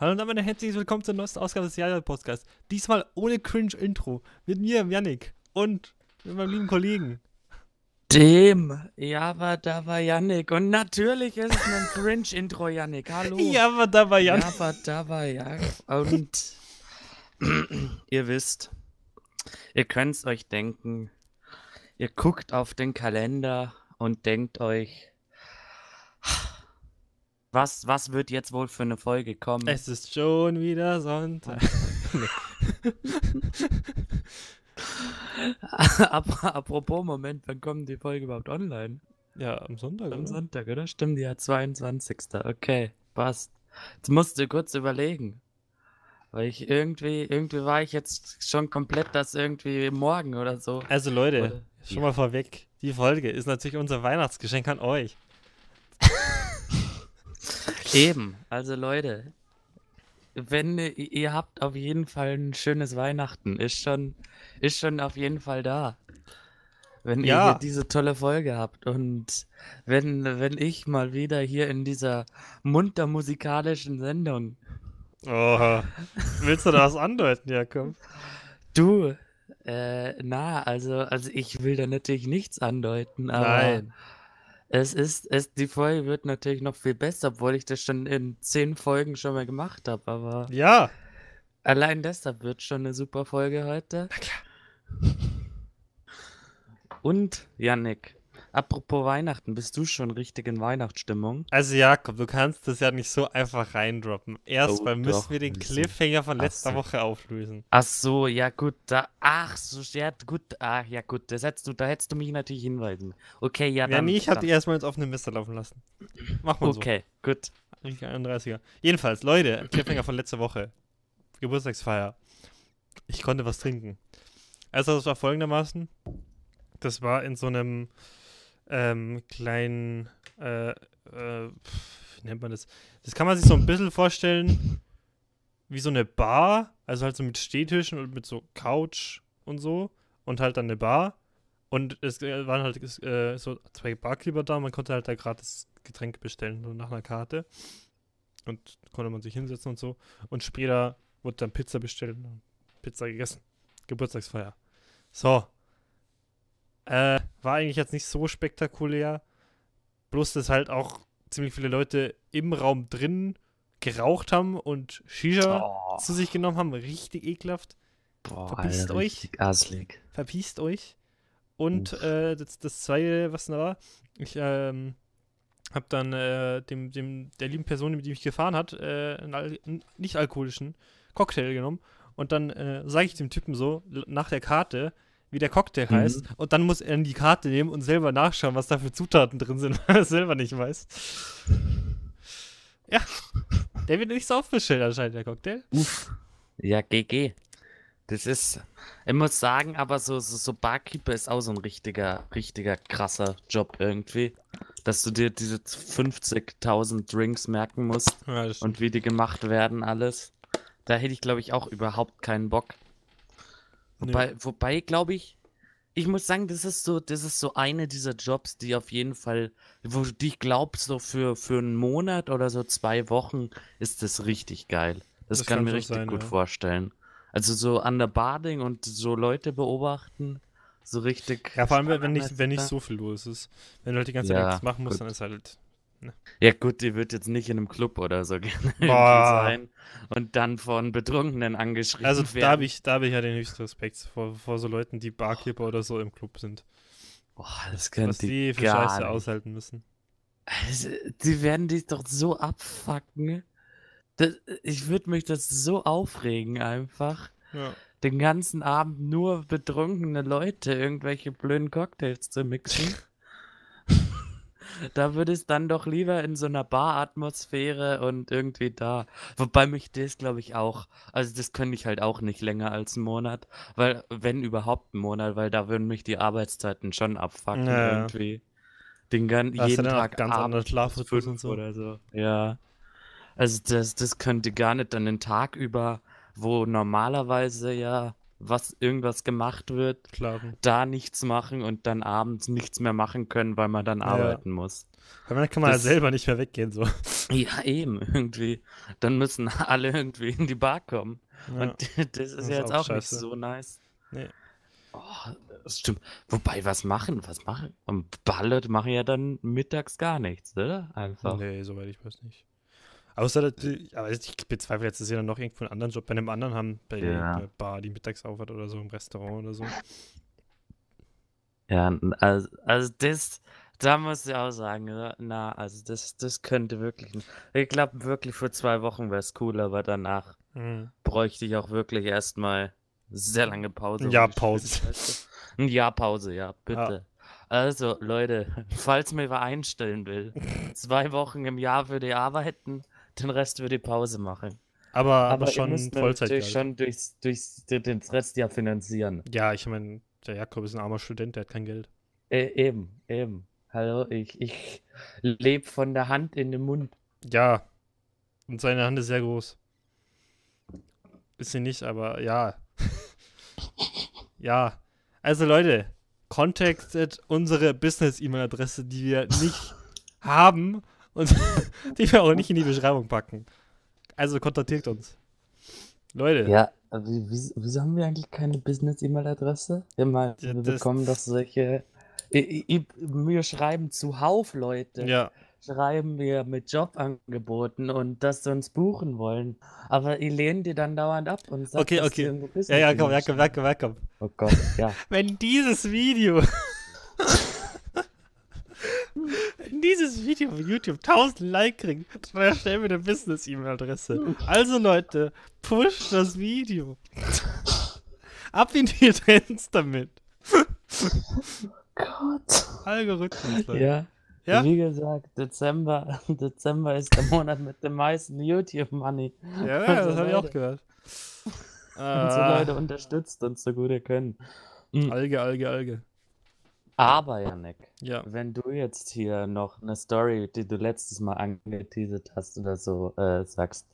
Hallo und damit herzlich willkommen zur neuesten Ausgabe des Jahres Podcasts. Diesmal ohne Cringe-Intro. Mit mir, Yannick. Und mit meinem lieben Kollegen. Dem. Ja, aber da war Yannick. Und natürlich ist es ein Cringe-Intro, Yannick. Hallo. Ja, aber da war Yannick. Ja, aber da war ja. Und ihr wisst, ihr könnt es euch denken. Ihr guckt auf den Kalender und denkt euch, was, was wird jetzt wohl für eine Folge kommen? Es ist schon wieder Sonntag. Apropos, Moment, wann kommt die Folge überhaupt online? Ja, am Sonntag. Am oder? Sonntag, oder? Stimmt, ja, 22. Okay, passt. Jetzt musst du kurz überlegen. Weil ich irgendwie, irgendwie war ich jetzt schon komplett das irgendwie morgen oder so. Also Leute, Oder- schon ja. mal vorweg. Die Folge ist natürlich unser Weihnachtsgeschenk an euch. Eben, also Leute, wenn ihr, ihr habt auf jeden Fall ein schönes Weihnachten, ist schon, ist schon auf jeden Fall da. Wenn ihr Ja. hier diese tolle Folge habt und wenn, wenn ich mal wieder hier in dieser munter musikalischen Sendung, Oh, willst du da was andeuten, Jakob? du, äh, na, also, also ich will da natürlich nichts andeuten, aber Nein. Es ist, es, die Folge wird natürlich noch viel besser, obwohl ich das schon in zehn Folgen schon mal gemacht habe, aber Ja. Allein deshalb wird schon eine super Folge heute. Und, Yannick, apropos Weihnachten, bist du schon richtig in Weihnachtsstimmung? Also Jakob, du kannst das ja nicht so einfach reindroppen. Erstmal Oh, müssen doch, wir den. Cliffhanger von letzter so. Woche auflösen. Ach so, ja gut, da, ach so, ja gut, ach ja gut, das hättest du, da hättest du mich natürlich hinweisen. Okay, ja Ja, dann. nee, ich die erstmal ins offene Messer laufen lassen. Mach mal Okay, gut. so. Richtig 31er. Jedenfalls, Leute, Cliffhanger von letzter Woche. Geburtstagsfeier. Ich konnte was trinken. Also, das war folgendermaßen. Das war in so einem ähm, kleinen, äh, äh, wie nennt man das? Das kann man sich so ein bisschen vorstellen wie so eine Bar, also halt so mit Stehtischen und mit so Couch und so und halt dann eine Bar. Und es äh, waren halt äh, so zwei Barkeeper da, man konnte halt da gratis Getränke bestellen, so nach einer Karte. Und konnte man sich hinsetzen und so. Und später wurde dann Pizza bestellt und Pizza gegessen. Geburtstagsfeier. So. Äh, war eigentlich jetzt nicht so spektakulär. Bloß, dass halt auch ziemlich viele Leute im Raum drin geraucht haben und Shisha Oh, zu sich genommen haben. Richtig ekelhaft. boah, verpisst Alter, euch. richtig asslig. Verpiest euch. Und äh, das, das zweite, was da war, ich ähm, habe dann äh, dem, dem, der lieben Person, mit die mich gefahren hat, äh, einen, einen nicht alkoholischen Cocktail genommen. Und dann äh, sage ich dem Typen so, nach der Karte, wie der Cocktail Mhm. heißt. Und dann muss er die Karte nehmen und selber nachschauen, was da für Zutaten drin sind, weil er es selber nicht weiß. Ja, der wird nicht so aufbestellt anscheinend, der Cocktail. Uff. Ja, GG. Das ist, ich muss sagen, aber so, so, so Barkeeper ist auch so ein richtiger, richtiger krasser Job irgendwie. Dass du dir diese 50.000 Drinks merken musst Ja, und wie die gemacht werden, alles. Da hätte ich, glaube ich, auch überhaupt keinen Bock. Wobei, wobei glaube ich, ich muss sagen, das ist so, das ist so eine dieser Jobs, die auf jeden Fall, wo du dich glaubst, so für, für einen Monat oder so zwei Wochen ist das richtig geil. Das, Das kann kann mir so richtig sein, gut ja. vorstellen. Also so an der Bading und so Leute beobachten, so richtig. Ja, vor allem, wenn nicht, wenn nicht so viel los ist. Wenn du halt die ganze Zeit Ja, nichts machen musst, gut. dann ist halt. Ja gut, die wird jetzt nicht in einem Club oder so sein und dann von Betrunkenen angeschrieben Also werden. da habe ich, da hab ich ja den höchsten Respekt vor, vor so Leuten, die Barkeeper oder so im Club sind. Boah, das Was könnte die ich für Scheiße nicht. aushalten müssen. Also, die werden dich doch so abfucken. Das, ich würde mich das so aufregen einfach. Ja. Den ganzen Abend nur betrunkene Leute irgendwelche blöden Cocktails zu mixen. da würde es dann doch lieber in so einer Baratmosphäre und irgendwie da. Wobei mich das glaube ich auch. Also das könnte ich halt auch nicht länger als einen Monat. Weil, wenn überhaupt einen Monat, weil da würden mich die Arbeitszeiten schon abfucken Ja. irgendwie. Den gan Da hast jeden Tag ganz bis Schlafrhythmus und so. oder so. Ja. Also das, das könnte gar nicht dann den Tag über, wo normalerweise ja was irgendwas gemacht wird, Klagen. da nichts machen und dann abends nichts mehr machen können, weil man dann Ja. arbeiten muss. Weil dann kann man Das- ja selber nicht mehr weggehen, so. Ja, eben, irgendwie. Dann müssen alle irgendwie in die Bar kommen. Ja. Und das ist Das ja jetzt auch auch, nicht so nice. Nee. Oh, das stimmt. Wobei, was machen? Was machen? Und Leute machen ja dann mittags gar nichts, oder? Einfach. Nee, soweit ich weiß nicht. Außer, aber ich bezweifle jetzt, dass sie dann noch irgendwo einen anderen Job bei einem anderen haben, bei Ja. einer Bar, die mittags auf hat oder so, im Restaurant oder so. Ja, also, also das, da muss ich auch sagen, ja, na, also das, das könnte wirklich, ich glaube wirklich für zwei Wochen wäre es cool, aber danach Mhm. bräuchte ich auch wirklich erstmal sehr lange Pause. Die Pause. Ein Jahr Pause, ja, bitte. Also, Leute, falls mir wer einstellen will, zwei Wochen im Jahr würde ich arbeiten, den Rest würde ich Pause machen. Aber, aber, ihr schon Vollzeit. natürlich schon durchs, durchs, den Rest ja finanzieren. Ja, ich meine, der Jakob ist ein armer Student, der hat kein Geld. Äh, eben, eben. Hallo, ich, ich lebe von der Hand in den Mund. Ja. Und seine Hand ist sehr groß. Ist sie nicht, aber ja. ja. Also Leute, contactet unsere Business-E-Mail-Adresse, die wir nicht haben und die wir auch nicht in die Beschreibung packen. Also kontaktiert uns. Leute. Ja, wieso, wieso haben wir eigentlich keine Business-E-Mail-Adresse? Immer, Ja, wir das- bekommen doch solche. Wir schreiben zuhauf, Leute. Ja. Schreiben wir mit Jobangeboten und dass sie uns buchen wollen. Aber ihr lehnt die dann dauernd ab und sagt, Okay, okay. irgendwo Ja, Business Jakob, E-Mail Jakob, Jakob, Jakob. Oh Gott, ja. Wenn dieses Video. Wenn dieses Video auf YouTube 1000 Like kriegt, dann erstellen wir eine Business-E-Mail-Adresse. Also Leute, push das Video. Ab in die Trends damit. Gott. Algorithmus, Leute. Ja. Ja? Wie gesagt, Dezember, Dezember ist der Monat mit dem meisten YouTube-Money. Ja, ja, Also, das habe ich auch gehört. Und so Ah, Leute unterstützt uns so gut ihr können. Mhm. Alge, Alge, Alge. Aber, Janek, Ja. wenn du jetzt hier noch eine Story, die du letztes Mal angeteasert hast oder so, äh, sagst,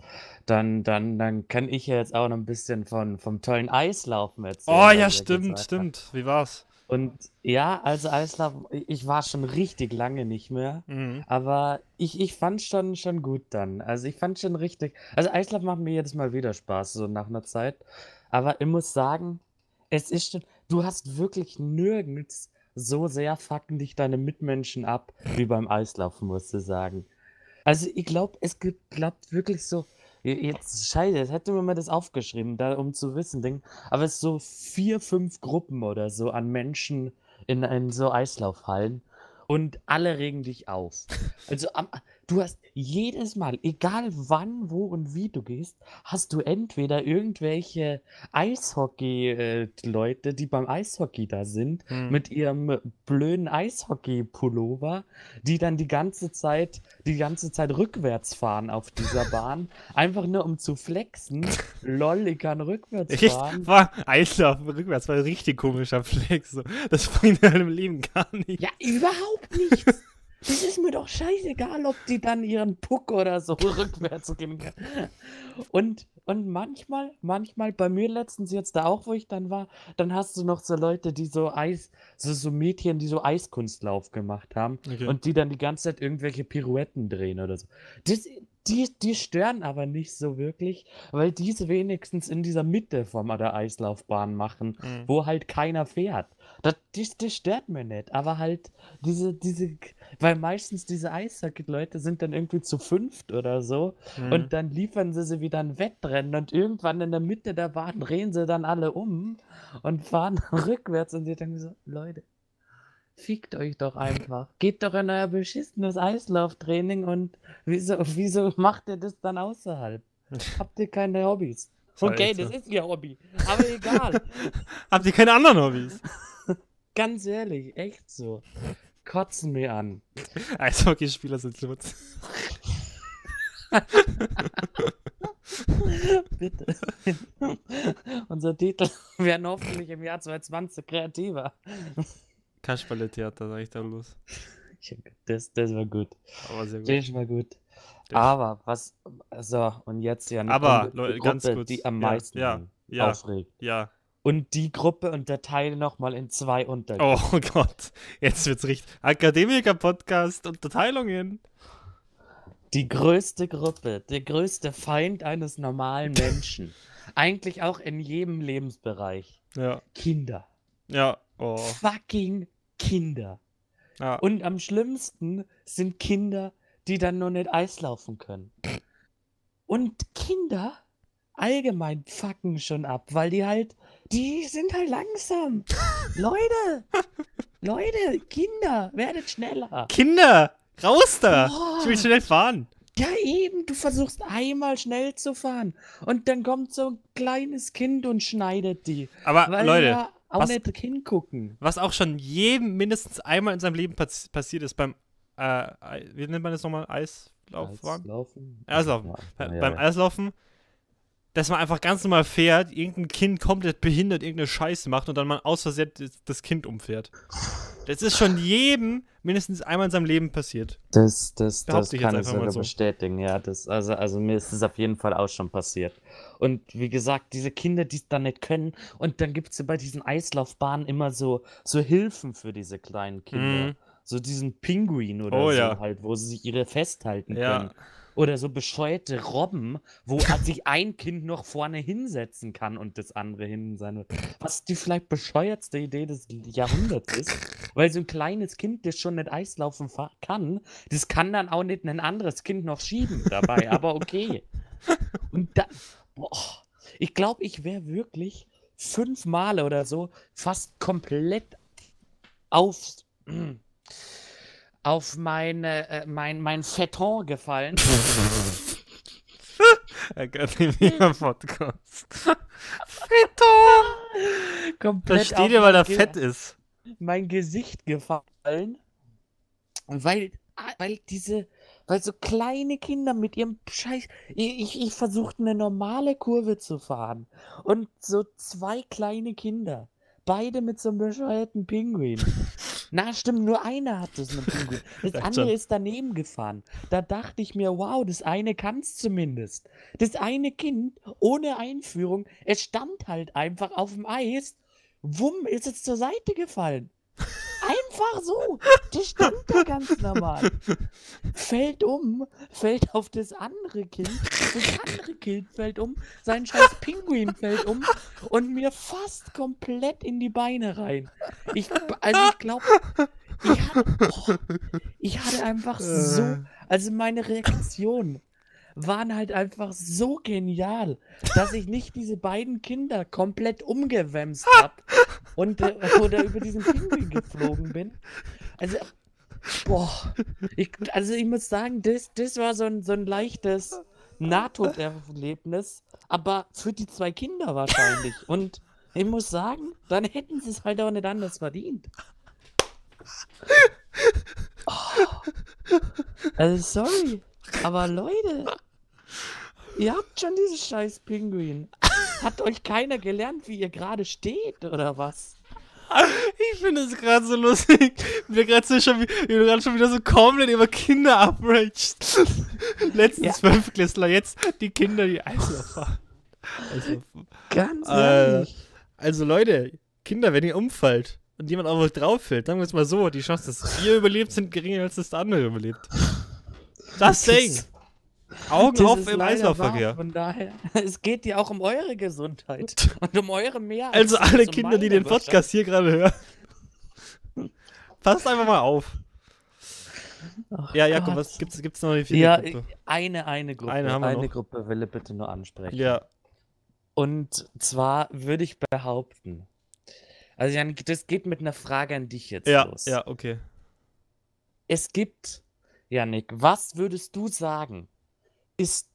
dann, dann, dann kann ich ja jetzt auch noch ein bisschen von, vom tollen Eislaufen erzählen. Oh ja, stimmt, stimmt. Wie war's? Und ja, also Eislaufen, ich war schon richtig lange nicht mehr. Mhm. Aber ich, ich fand schon, schon gut dann. Also ich fand schon richtig. Also Eislaufen macht mir jedes Mal wieder Spaß, so nach einer Zeit. Aber ich muss sagen, es ist schon, du hast wirklich nirgends so sehr fucken dich deine Mitmenschen ab, wie beim Eislaufen, musst du sagen. Also ich glaube, es gibt, glaubt wirklich so, jetzt scheiße, jetzt hätte man mir das aufgeschrieben, da, um zu wissen, Ding. Aber es ist so vier, fünf Gruppen oder so an Menschen in, in so Eislaufhallen und alle regen dich auf. Also am, du hast jedes Mal, egal wann, wo und wie du gehst, hast du entweder irgendwelche Eishockey-Leute, die beim Eishockey da sind, Mhm. mit ihrem blöden Eishockey-Pullover, die dann die ganze Zeit, die ganze Zeit rückwärts fahren auf dieser Bahn, einfach nur um zu flexen. Lol, ich kann rückwärts fahren. war Eislaufen rückwärts, war ein richtig komischer Flex. Das bringt in deinem Leben gar nicht. Ja, überhaupt nichts. Das ist mir doch scheißegal, ob die dann ihren Puck oder so rückwärts gehen kann. Und, und manchmal, manchmal, bei mir letztens jetzt da auch, wo ich dann war, dann hast du noch so Leute, die so Eis, so, so Mädchen, die so Eiskunstlauf gemacht haben Okay. und die dann die ganze Zeit irgendwelche Pirouetten drehen oder so. Das, die, die stören aber nicht so wirklich, weil diese wenigstens in dieser Mitte von der Eislaufbahn machen, Mhm. wo halt keiner fährt. Das, das, das stört mir nicht, aber halt diese, diese, weil meistens diese Eishockey-Leute sind dann irgendwie zu fünft oder so Mhm. und dann liefern sie sie wieder ein Wettrennen und irgendwann in der Mitte der Bahn drehen sie dann alle um und fahren rückwärts und die denken so, Leute, fickt euch doch einfach. Geht doch in euer beschissenes Eislauftraining und wieso, wieso macht ihr das dann außerhalb? Habt ihr keine Hobbys? Okay, das ist ihr Hobby, aber egal. Habt ihr keine anderen Hobbys? Ganz ehrlich, echt so. Kotzen mir an. Eishockeyspieler sind Lutz. Bitte. Unser Titel werden hoffentlich im Jahr 2020 kreativer. Kasperle-Theater, sag ich da los. Das, das war gut. Aber sehr gut. Das war gut. Das- Aber was, so, und jetzt ja Aber, Leute, ganz kurz. die am meisten ja, ja. aufregt. Ja, und die Gruppe unterteile nochmal in zwei Untergruppen. Oh Gott, jetzt wird's richtig. Akademiker-Podcast, Unterteilungen. Die größte Gruppe, der größte Feind eines normalen Menschen. Eigentlich auch in jedem Lebensbereich. Ja, Kinder. ja, oh. Fucking Kinder. Ja. Und am schlimmsten sind Kinder, die dann nur nicht Eislaufen können. Und Kinder allgemein fucken schon ab, weil die halt, die sind halt langsam. Leute, Leute, Kinder, werdet schneller. Kinder, raus da! Boah. Ich will schnell fahren. Ja, eben, du versuchst einmal schnell zu fahren und dann kommt so ein kleines Kind und schneidet die. Aber Weil Leute, ja auch was- nicht hingucken. was auch schon jedem mindestens einmal in seinem Leben pass passiert ist beim, äh, wie nennt man das nochmal? Eislaufbahn? Eislaufen? Eislaufen. Ja, Bei, ja, beim ja. Eislaufen, dass man einfach ganz normal fährt, irgendein Kind komplett behindert irgendeine Scheiße macht und dann man aus Versehen das, Kind umfährt. Das ist schon jedem mindestens einmal in seinem Leben passiert. Das, das, Behaupte das ich kann ich einfach mal sogar so. bestätigen, ja. Das, also, also mir ist das auf jeden Fall auch schon passiert. Und wie gesagt, diese Kinder, die es dann nicht können, und dann gibt es ja bei diesen Eislaufbahnen immer so, so Hilfen für diese kleinen Kinder. Mhm. So diesen Pinguin oder Oh so ja. halt, wo sie sich ihre festhalten Ja. können. Oder so bescheuerte Robben, wo sich ein Kind noch vorne hinsetzen kann und das andere hinten sein wird. Was die vielleicht bescheuertste Idee des Jahrhunderts ist. Weil so ein kleines Kind, das schon nicht Eislaufen kann, das kann dann auch nicht ein anderes Kind noch schieben dabei. Aber okay. Und da, boah, ich glaube, ich wäre wirklich fünf Male oder so fast komplett auf, auf meine, äh, mein, mein Fetton gefallen. Akademiker Podcast. Fetto! komplett Das steht dir, weil er fett ist. mein Gesicht gefallen, weil, weil diese, weil so kleine Kinder mit ihrem Scheiß, ich, ich, ich versuchte eine normale Kurve zu fahren und so zwei kleine Kinder, beide mit so einem bescheuerten Pinguin. Na, stimmt, nur einer hatte so einen Pinguin. Das andere ist daneben gefahren. Da dachte ich mir, wow, das eine kann's zumindest. Das eine Kind ohne Einführung, es stand halt einfach auf dem Eis. Wumm, ist es zur Seite gefallen. Einfach so. Das stand da ganz normal. Fällt um, fällt auf das andere Kind. Das andere Kind fällt um. Sein scheiß Pinguin fällt um und mir fast komplett in die Beine rein. Ich, also ich glaube, ich hatte, oh, ich hatte einfach so, also meine Reaktionen waren halt einfach so genial, dass ich nicht diese beiden Kinder komplett umgewämst habe und äh, oder über diesen Pinguin geflogen bin. Also, boah, ich, also ich muss sagen, das, das war so ein, so ein leichtes Nahtoderlebnis, aber für die zwei Kinder wahrscheinlich. Und ich muss sagen, dann hätten sie es halt auch nicht anders verdient. Oh. Also sorry, aber Leute, ihr habt schon dieses scheiß Pinguin. Hat euch keiner gelernt, wie ihr gerade steht, oder was? Ich finde es gerade so lustig, wie du gerade so schon, schon wieder so komplett über Kinder abragest. Letztens Ja. Fünftklässler, jetzt die Kinder, die Eislauf fahren. Also, Ganz Äh, ehrlich. also Leute, Kinder, wenn ihr umfällt und jemand auf euch drauf fällt, sagen wir es mal so, die Chance, dass ihr überlebt, sind geringer, als dass der andere überlebt. Das Ding. Augen Das auf im Eislaufverkehr. wahr, Von daher, es geht ja auch um eure Gesundheit und um eure mehr. als- Also alle um Kinder, die den Podcast hier gerade hören. Passt einfach mal auf. Ach Ja, Jakob, Gott. was gibt's, gibt's noch eine vierte Ja, Gruppe? eine, eine Gruppe. Eine haben wir eine noch. Gruppe will ich bitte nur ansprechen. Ja, Und zwar würde ich behaupten, also Janik, das geht mit einer Frage an dich jetzt ja, los. ja, okay. Es gibt, Janik, was würdest du sagen, ist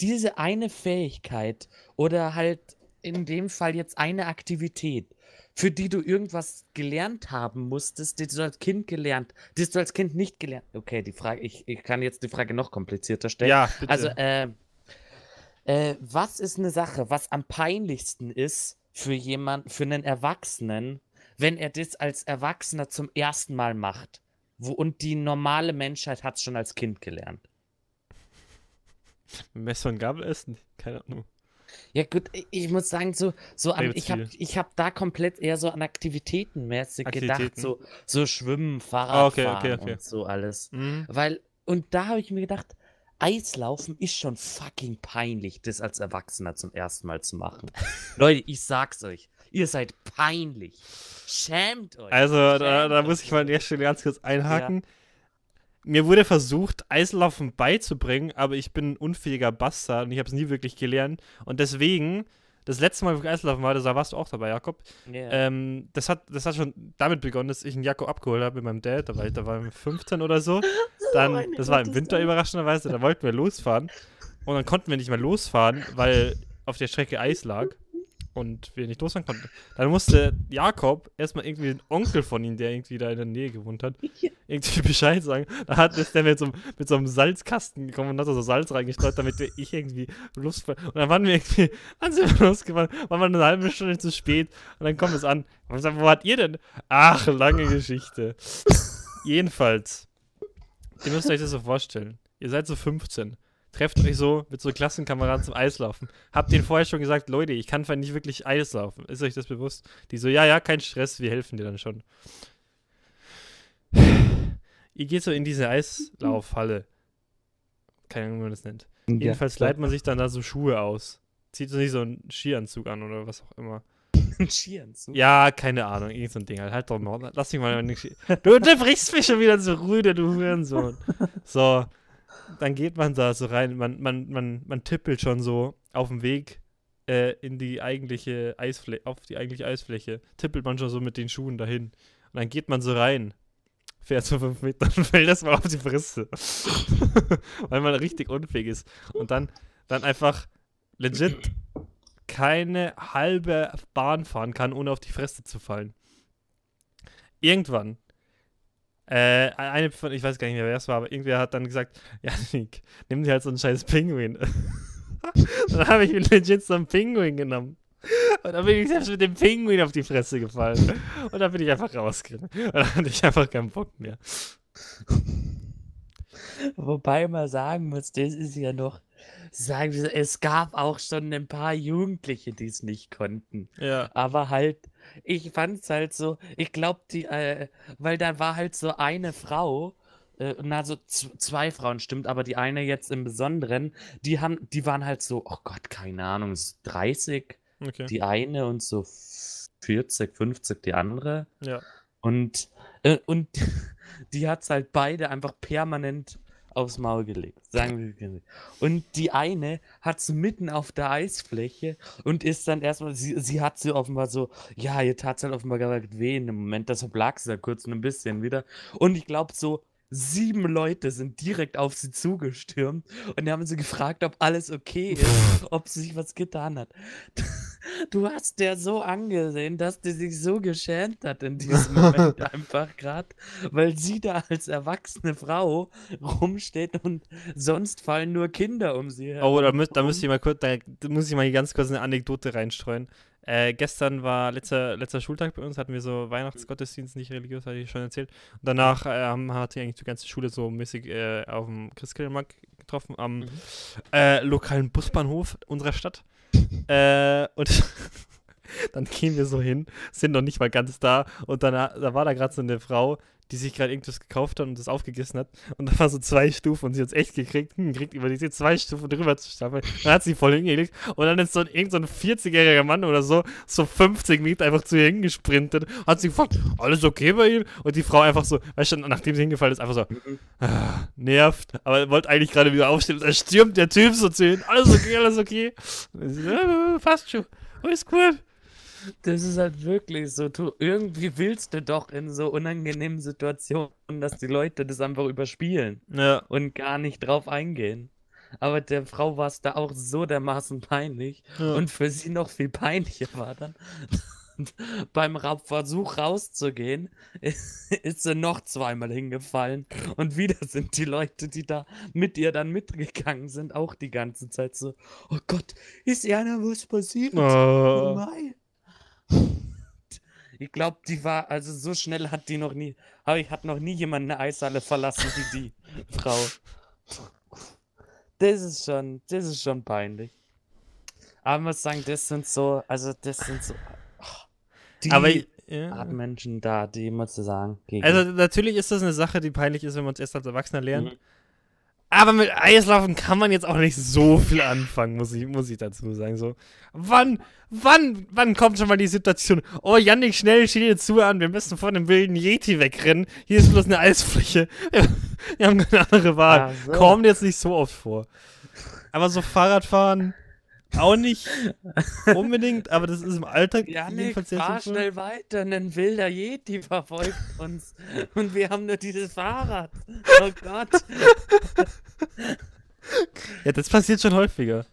diese eine Fähigkeit oder halt in dem Fall jetzt eine Aktivität, für die du irgendwas gelernt haben musstest, die du als Kind gelernt, die du als Kind nicht gelernt. Okay, die Frage, ich, ich kann jetzt die Frage noch komplizierter stellen. Ja, bitte. Also, äh, äh, was ist eine Sache, was am peinlichsten ist für jemand, für einen Erwachsenen, wenn er das als Erwachsener zum ersten Mal macht? Wo, und die normale Menschheit hat es schon als Kind gelernt. Messer und Gabel essen? Keine Ahnung. Ja gut, ich muss sagen, so, so an, ich habe ich hab da komplett eher so an Aktivitätenmäßig gedacht, Aktivitäten. so, so Schwimmen, Ah, Fahrradfahren okay, okay, okay. und so alles. Mhm. Weil, und da habe ich mir gedacht, Eislaufen ist schon fucking peinlich, das als Erwachsener zum ersten Mal zu machen. Leute, ich sag's euch, ihr seid peinlich. Schämt euch. Also, da, Schämt da euch. muss ich mal an der Stelle ganz kurz einhaken. Mir wurde versucht, Eislaufen beizubringen, aber ich bin ein unfähiger Bastard und ich habe es nie wirklich gelernt. Und deswegen, das letzte Mal, wo ich Eislaufen war, da warst du auch dabei, Jakob. Ja. Ähm, das, hat, das hat schon damit begonnen, dass ich einen Jakob abgeholt habe mit meinem Dad. Da war ich, da war ich 15 oder so. Dann, das war im Winter überraschenderweise, da wollten wir losfahren. Und dann konnten wir nicht mehr losfahren, weil auf der Strecke Eis lag und wir nicht losfahren konnten. Dann musste Jakob erstmal irgendwie den Onkel von ihm, der irgendwie da in der Nähe gewohnt hat, irgendwie Bescheid sagen. Da hat ist der mit so, einem- mit so einem Salzkasten gekommen und hat da so Salz reingestreut, damit wir, ich irgendwie losfahren. Und dann waren wir irgendwie, dann sind wir losgefahren, waren wir eine halbe Stunde zu spät und dann kommt es an. Und wir sagen, wo wart ihr denn? Ach, lange Geschichte. Jedenfalls, ihr müsst euch das so vorstellen. Ihr seid so 15. Trefft euch so mit so Klassenkameraden zum Eislaufen. Habt denen vorher schon gesagt, Leute, ich kann vielleicht nicht wirklich Eislaufen. Ist euch das bewusst? Die so, ja, ja, kein Stress, wir helfen dir dann schon. Ihr geht so in diese Eislaufhalle. Keine Ahnung, wie man das nennt. Jedenfalls leiht man sich dann da so Schuhe aus. Zieht so nicht so einen Skianzug an oder was auch immer. Ein Skianzug. Ja, keine Ahnung, irgend so ein Ding halt. Halt doch mal, lass mich mal. Du unterbrichst mich schon wieder so rüde, du Hurensohn. So, dann geht man da so rein, man, man, man, man tippelt schon so auf dem Weg äh, in die eigentliche Eisfläche, auf die eigentliche Eisfläche, tippelt man schon so mit den Schuhen dahin. Und dann geht man so rein, fährt so fünf Meter und fällt erstmal auf die Fresse. Weil man richtig unfähig ist. Und dann, dann einfach legit keine halbe Bahn fahren kann, ohne auf die Fresse zu fallen. Irgendwann, äh, eine von, ich weiß gar nicht mehr, wer es war, aber irgendwer hat dann gesagt, ja, Nick, nimm dir halt so einen scheiß Pinguin. dann habe ich mir legit so einen Pinguin genommen. Und dann bin ich selbst mit dem Pinguin auf die Fresse gefallen. Und dann bin ich einfach rausgegangen. Und dann hatte ich einfach keinen Bock mehr. Wobei man sagen muss, das ist ja noch, sagen wir, es gab auch schon ein paar Jugendliche, die es nicht konnten. Ja. Aber halt, ich fand's halt so, ich glaube, die, äh, weil da war halt so eine Frau, äh, na, so zwei Frauen stimmt, aber die eine jetzt im Besonderen, die haben, die waren halt so, oh Gott, keine Ahnung, s- 30, Okay. die eine und so 40, 50 die andere. Ja. Und, äh, und die hat's halt beide einfach permanent aufs Maul gelegt. Sagen wir. Und die eine hat's mitten auf der Eisfläche und ist dann erstmal, sie, sie hat sie offenbar so, ja, ihr tat's halt offenbar gerade weh in dem Moment, deshalb lag sie da kurz ein bisschen wieder. Und ich glaube, so sieben Leute sind direkt auf sie zugestürmt und haben sie gefragt, ob alles okay ist, ob sie sich was getan hat. Du hast der so angesehen, dass die sich so geschämt hat in diesem Moment einfach gerade, weil sie da als erwachsene Frau rumsteht und sonst fallen nur Kinder um sie herum. Oh, da, müsst, da müsst ihr mal kurz, da muss ich mal ganz kurz eine Anekdote reinstreuen. Äh, gestern war letzter, letzter Schultag bei uns, hatten wir so Weihnachtsgottesdienst, nicht religiös, hatte ich schon erzählt. Und danach ähm, hat sich eigentlich die ganze Schule so mäßig äh, auf dem Christkindlmarkt getroffen, am Mhm. äh, lokalen Busbahnhof unserer Stadt. äh, und dann gehen wir so hin, sind noch nicht mal ganz da. Und dann da war da gerade so eine Frau, die sich gerade irgendwas gekauft hat und das aufgegessen hat. Und da war so zwei Stufen und sie hat es echt gekriegt, gekriegt über diese zwei Stufen drüber zu stapeln. Dann hat sie voll hingelegt und dann ist so ein, irgend so ein 40-jähriger Mann oder so, so 50 Meter einfach zu ihr hingesprintet. Hat sie gefragt, alles okay bei ihm? Und die Frau einfach so, weißt du, nachdem sie hingefallen ist, einfach so, ah, nervt. Aber er wollte eigentlich gerade wieder aufstehen und dann stürmt der Typ so zu ihnen, alles okay, alles okay. Und sie so, passt schon, alles gut. Das ist halt wirklich so, du irgendwie willst du doch in so unangenehmen Situationen, dass die Leute das einfach überspielen Ja, und gar nicht drauf eingehen. Aber der Frau war es da auch so dermaßen peinlich. ja. Und für sie noch viel peinlicher war dann, beim Versuch rauszugehen, ist sie noch zweimal hingefallen. Und wieder sind die Leute, die da mit ihr dann mitgegangen sind, auch die ganze Zeit so: Oh Gott, ist ihr einer was passiert? Oh Oh. mein. Ich glaube, die war, also so schnell hat die noch nie, aber ich hat noch nie jemand eine Eishalle verlassen wie die Frau. Das ist schon, das ist schon peinlich. Aber muss sagen, das sind so, also das sind so. oh, Die Aber ja. Art Menschen da, die muss ich sagen. Gegen. Also natürlich ist das eine Sache, die peinlich ist, wenn man es erst als Erwachsener lernt. Mhm. Aber mit Eislaufen kann man jetzt auch nicht so viel anfangen, muss ich, muss ich dazu sagen. So, wann, wann, wann kommt schon mal die Situation? Oh, Yannick, schnell, steh dir zu an, wir müssen vor einem wilden Yeti wegrennen. Hier ist bloß eine Eisfläche. Wir haben keine andere Wahl. So. Kommt jetzt nicht so oft vor. Aber so Fahrradfahren auch nicht unbedingt, aber das ist im Alltag Janik, jedenfalls sehr fahr sinnvoll. schnell weiter, ein wilder Yeti verfolgt uns und wir haben nur dieses Fahrrad. Oh Gott. Ja, das passiert schon häufiger.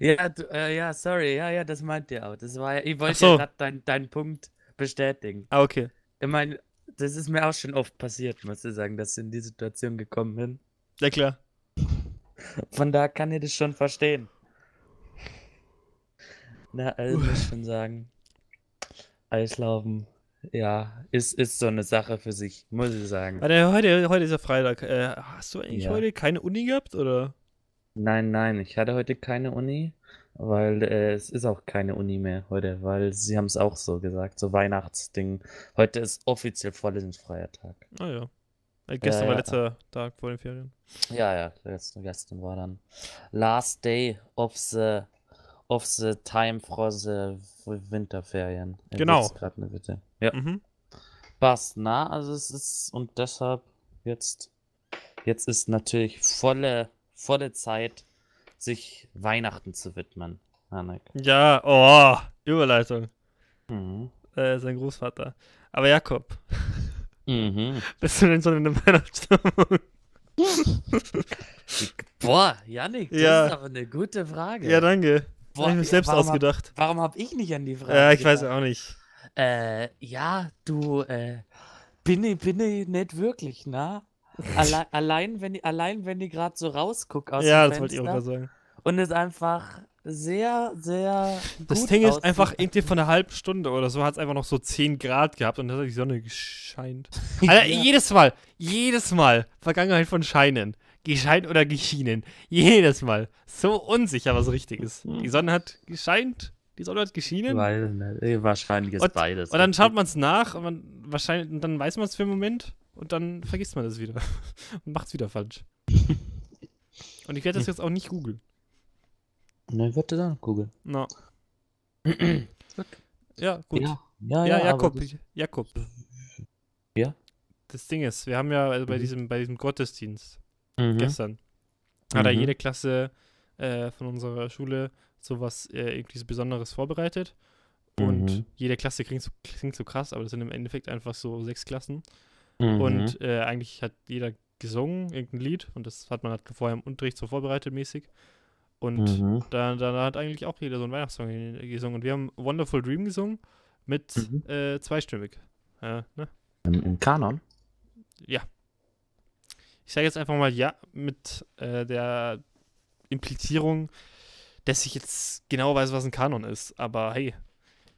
Ja, du, äh, ja, sorry, ja, ja, das meint ihr auch. Das war ich wollte so. ja gerade deinen dein Punkt bestätigen. Ah, okay. Ich meine, das ist mir auch schon oft passiert, muss ich sagen, dass ich in die Situation gekommen bin. Ja, klar. Von da kann ich das schon verstehen. Na, also muss ich schon sagen, Eislaufen, ja, ist, ist so eine Sache für sich, muss ich sagen. Warte, heute, heute ist ja Freitag. Äh, hast du eigentlich Ja. heute keine Uni gehabt, oder? Nein, nein, ich hatte heute keine Uni, weil äh, es ist auch keine Uni mehr heute, weil sie haben es auch so gesagt, so Weihnachtsding. Heute ist offiziell vorlesungsfreier Tag. Ah ja. Äh, gestern Ja, war ja. letzter Tag vor den Ferien. Ja, ja, gestern, gestern war dann last day of the of the time for the Winterferien. in Genau. Witzgrad, ne, bitte. Ja, Mhm. passt, na, also es ist und deshalb jetzt jetzt ist natürlich volle volle Zeit sich Weihnachten zu widmen. Hanek. Ja, oh, Überleitung. Mhm. Äh, sein Großvater. Aber Jakob, Mhm. bist du denn schon in der Weihnachtsstimmung? Boah, Janik, das Ja. ist aber eine gute Frage. Ja, danke. Boah, hab ich mir ja, selbst warum hab- ausgedacht. Warum habe ich nicht an die Frage Ja, ich weiß gedacht? auch nicht. Äh, ja, du, äh, bin ich, bin ich nicht wirklich, na? Alle, allein, wenn ich, allein, wenn ich gerade so rausguck aus Ja, dem das wollte ich auch Fenster gerade sagen. und es einfach sehr, sehr Das Ding ist einfach irgendwie von einer halben Stunde oder so hat es einfach noch so 10 Grad gehabt und dann hat die Sonne gescheint. Alter, Ja. jedes Mal, jedes Mal, Vergangenheit von Scheinen. Gescheint oder geschienen. Jedes Mal. So unsicher, was richtig ist. Die Sonne hat gescheint, die Sonne hat geschienen. Weiß nicht, eh, wahrscheinlich ist Und- beides. Und dann schaut man es nach und man wahrscheinlich, und dann weiß man es für einen Moment und dann vergisst man das wieder. und macht es wieder falsch. und ich werde das jetzt auch nicht googeln. Ne, wird dann googeln. No. ja, gut. Ja, ja, Ja, ja, Jakob, das- Jakob. Ja? Das Ding ist, wir haben ja also bei Mhm. diesem, bei diesem Gottesdienst Mhm. gestern, hat Mhm. jede Klasse äh, von unserer Schule sowas äh, irgendwie so Besonderes vorbereitet. Und Mhm. jede Klasse klingt so, klingt so krass, aber das sind im Endeffekt einfach so sechs Klassen. Mhm. Und äh, eigentlich hat jeder gesungen, irgendein Lied. Und das hat man halt vorher im Unterricht so vorbereitet mäßig. Und Mhm. da, da hat eigentlich auch jeder so einen Weihnachtssong ge- gesungen. Und wir haben Wonderful Dream gesungen mit Mhm. äh, zweistimmig. Äh, ne? Im, Im Kanon? Ja. Ich sage jetzt einfach mal ja mit äh, der Implizierung, dass ich jetzt genau weiß, was ein Kanon ist. Aber hey,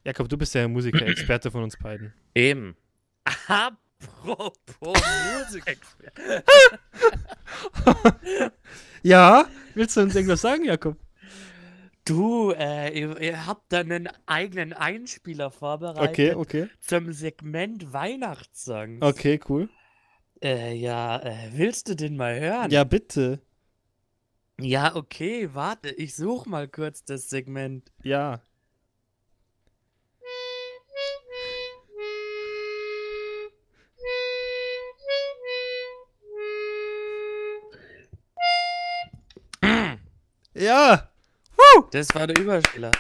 Jakob, du bist der Musiker-Experte von uns beiden. Eben. Apropos Musikexperte. Ja? Willst du uns irgendwas sagen, Jakob? Du, äh, ihr, ihr habt da einen eigenen Einspieler vorbereitet Okay, okay. zum Segment Weihnachtssongs. Okay, cool. Äh, ja, äh, willst du den mal hören? Ja, bitte. Ja, okay, warte, ich such mal kurz das Segment. Ja. Ja. Das war der Überspieler.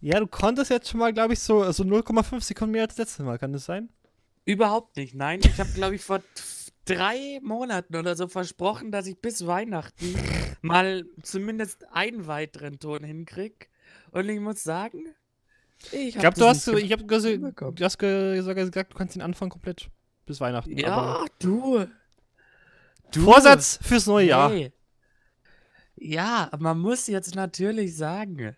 Ja, du konntest jetzt schon mal, glaube ich, so, so 0,5 Sekunden mehr als letztes Mal. Kann das sein? Überhaupt nicht, nein. Ich habe, glaube ich, vor drei Monaten oder so versprochen, dass ich bis Weihnachten mal zumindest einen weiteren Ton hinkrieg. Und ich muss sagen, ich Ich habe glaube, du hast, ich hab du hast sogar gesagt, du kannst den Anfang komplett bis Weihnachten. Ja, du. du. Vorsatz fürs neue Jahr. Nee. Ja, man muss jetzt natürlich sagen,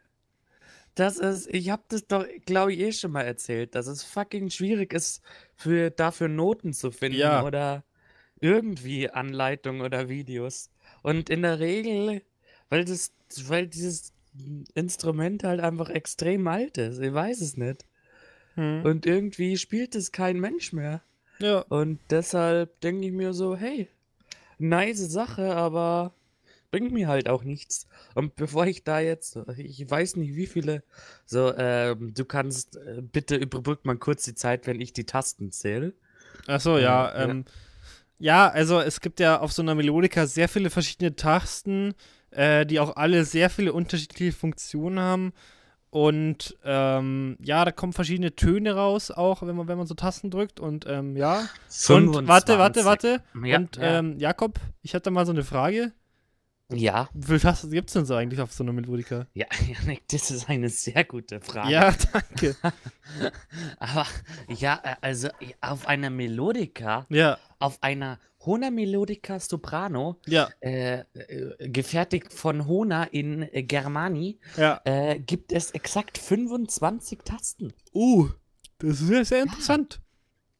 dass es, ich habe das doch, glaube ich, eh schon mal erzählt, dass es fucking schwierig ist, für, dafür Noten zu finden Ja. oder irgendwie Anleitungen oder Videos. Und in der Regel, weil das, weil dieses Instrument halt einfach extrem alt ist. Ich weiß es nicht. Hm. Und irgendwie spielt es kein Mensch mehr. Ja. Und deshalb denke ich mir so, hey, nice Sache, aber bringt mir halt auch nichts. Und bevor ich da jetzt, ich weiß nicht wie viele, so, ähm, du kannst, äh, bitte überbrück mal kurz die Zeit, wenn ich die Tasten zähle. Ach so, ja. Ja, ja. Ähm, ja, also es gibt ja auf so einer Melodika sehr viele verschiedene Tasten, äh, die auch alle sehr viele unterschiedliche Funktionen haben. Und ähm, ja, da kommen verschiedene Töne raus, auch wenn man, wenn man so Tasten drückt. Und ähm, ja. Und warte, warte, 25. warte. Ja, und ja. Ähm, Jakob, ich hatte mal so eine Frage. Ja, Wie viele Tasten gibt es denn so eigentlich auf so einer Melodika? ja, Janik, das ist eine sehr gute Frage. Ja, danke. Aber ja, äh, also auf einer Melodika, ja, auf einer Hona Melodica Soprano, ja, äh, äh, gefertigt von Hona in äh, Germani, ja. gibt es exakt 25 Tasten. Uh, das ist ja sehr interessant.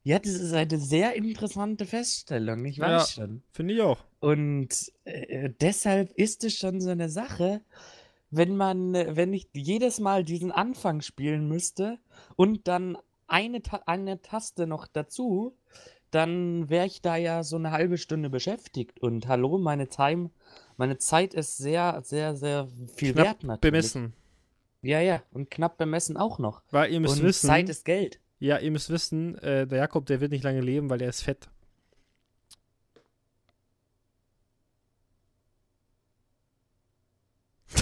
Ja, das ist eine sehr interessante Feststellung, ich weiß schon. Finde ich auch. Und äh, deshalb ist es schon so eine Sache, wenn man, wenn ich jedes Mal diesen Anfang spielen müsste und dann eine, Ta eine Taste noch dazu, dann wäre ich da ja so eine halbe Stunde beschäftigt. Und hallo, meine Time, meine Zeit ist sehr, sehr, sehr viel Knapp wert natürlich. Bemessen. Ja, ja, und knapp bemessen auch noch. Weil ihr müsst und wissen. Zeit ist Geld. Ja, ihr müsst wissen, äh, der Jakob, der wird nicht lange leben, weil der ist fett.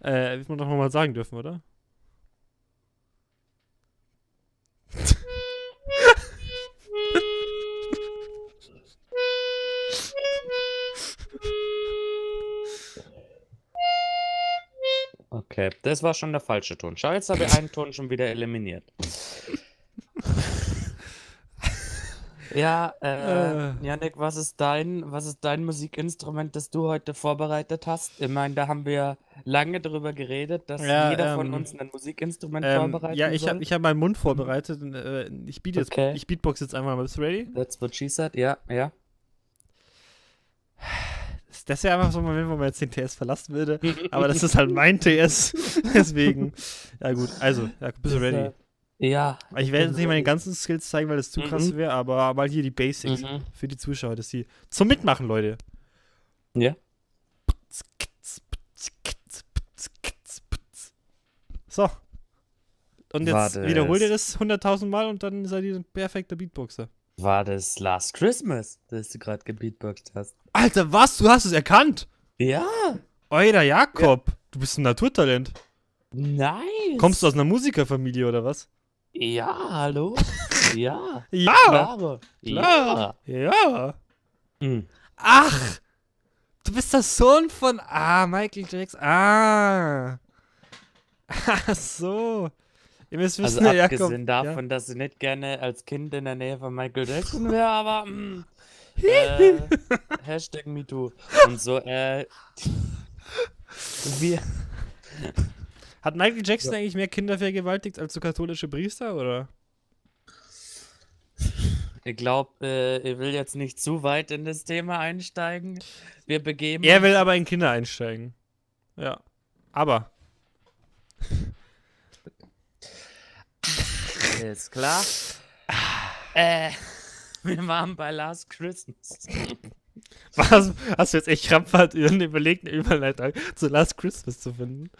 äh, wird man doch nochmal sagen dürfen, oder? Das war schon der falsche Ton. Schau, jetzt habe ich einen Ton schon wieder eliminiert. Ja, äh, Äh. Janik, was ist dein, was ist dein Musikinstrument, das du heute vorbereitet hast? Ich meine, da haben wir lange darüber geredet, dass Ja, jeder von ähm, uns ein Musikinstrument Ähm, vorbereiten ja, ich habe ich hab meinen Mund vorbereitet. Und, äh, ich, biete jetzt, Okay. ich beatbox jetzt einmal mal. Bist du ready? That's what she said, ja, ja. Das- Das wäre einfach so ein Moment, wo man jetzt den TS verlassen würde. Aber das ist halt mein TS. Deswegen. Ja, gut. Also, ja, bist du ready? Ja. Ich werde jetzt nicht meine ganzen Skills zeigen, weil das zu krass Mhm. wäre, aber mal hier die Basics Mhm. für die Zuschauer, dass sie zum Mitmachen, Leute. Ja. So. Und jetzt War das- wiederholt ihr das 100.000 Mal und dann seid ihr ein perfekter Beatboxer. War das Last Christmas, das du gerade gebeatboxt hast? Alter, was? Du hast es erkannt? Ja. Euer Jakob. Du bist ein Naturtalent. Nice. Kommst du aus einer Musikerfamilie oder was? Ja, hallo? ja. Ja. Klaro. Klar. Ja. Ja. Hm. Ach. Du bist der Sohn von. Ah, Michael Jackson. Ah. Ach so. Ihr müsst Also wissen, Jakob. abgesehen davon, dass ich nicht gerne als Kind in der Nähe von Michael Jackson wäre, aber mm, äh, Hashtag MeToo und so, äh, wir, Ja. Hat Michael Jackson eigentlich mehr Kinder vergewaltigt als so katholische Priester, oder? ich glaube, äh, ich will jetzt nicht zu weit in das Thema einsteigen. Wir begeben Er will aber in Kinder einsteigen. Ja. Aber. Ist klar. Äh, wir waren bei Last Christmas. Was? Hast du jetzt echt krampfhaft überlegt, eine Überleitung zu Last Christmas zu finden?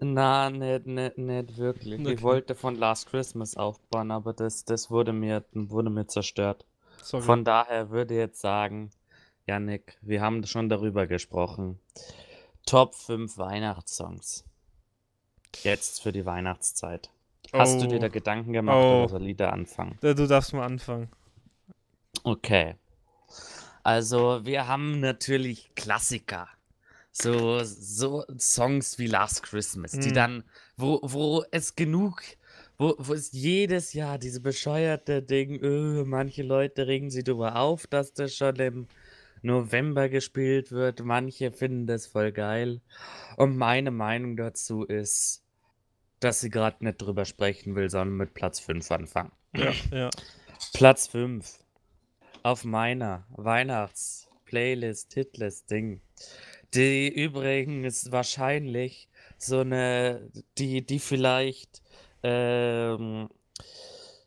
Na, nicht, nicht, nicht wirklich. Okay. Ich wollte von Last Christmas aufbauen, aber das, das wurde mir, wurde mir zerstört. Sorry. Von daher würde ich jetzt sagen, Yannick, wir haben schon darüber gesprochen. Top 5 Weihnachtssongs. Jetzt für die Weihnachtszeit. Hast du dir Oh. da Gedanken gemacht Oh. oder soll Lieder anfangen? Äh, Du darfst mal anfangen. Okay. Also, wir haben natürlich Klassiker. So, so Songs wie Last Christmas, die Mhm. dann, wo, wo es genug, wo, wo es jedes Jahr diese bescheuerte Ding, öh, manche Leute regen sich darüber auf, dass das schon im November gespielt wird. Manche finden das voll geil. Und meine Meinung dazu ist, dass ich gerade nicht drüber sprechen will, sondern mit Platz 5 anfangen. Ja, ja. Platz 5 auf meiner Weihnachts-Playlist, Hitlist-Ding. Die übrigens wahrscheinlich so eine, die, die vielleicht, ähm,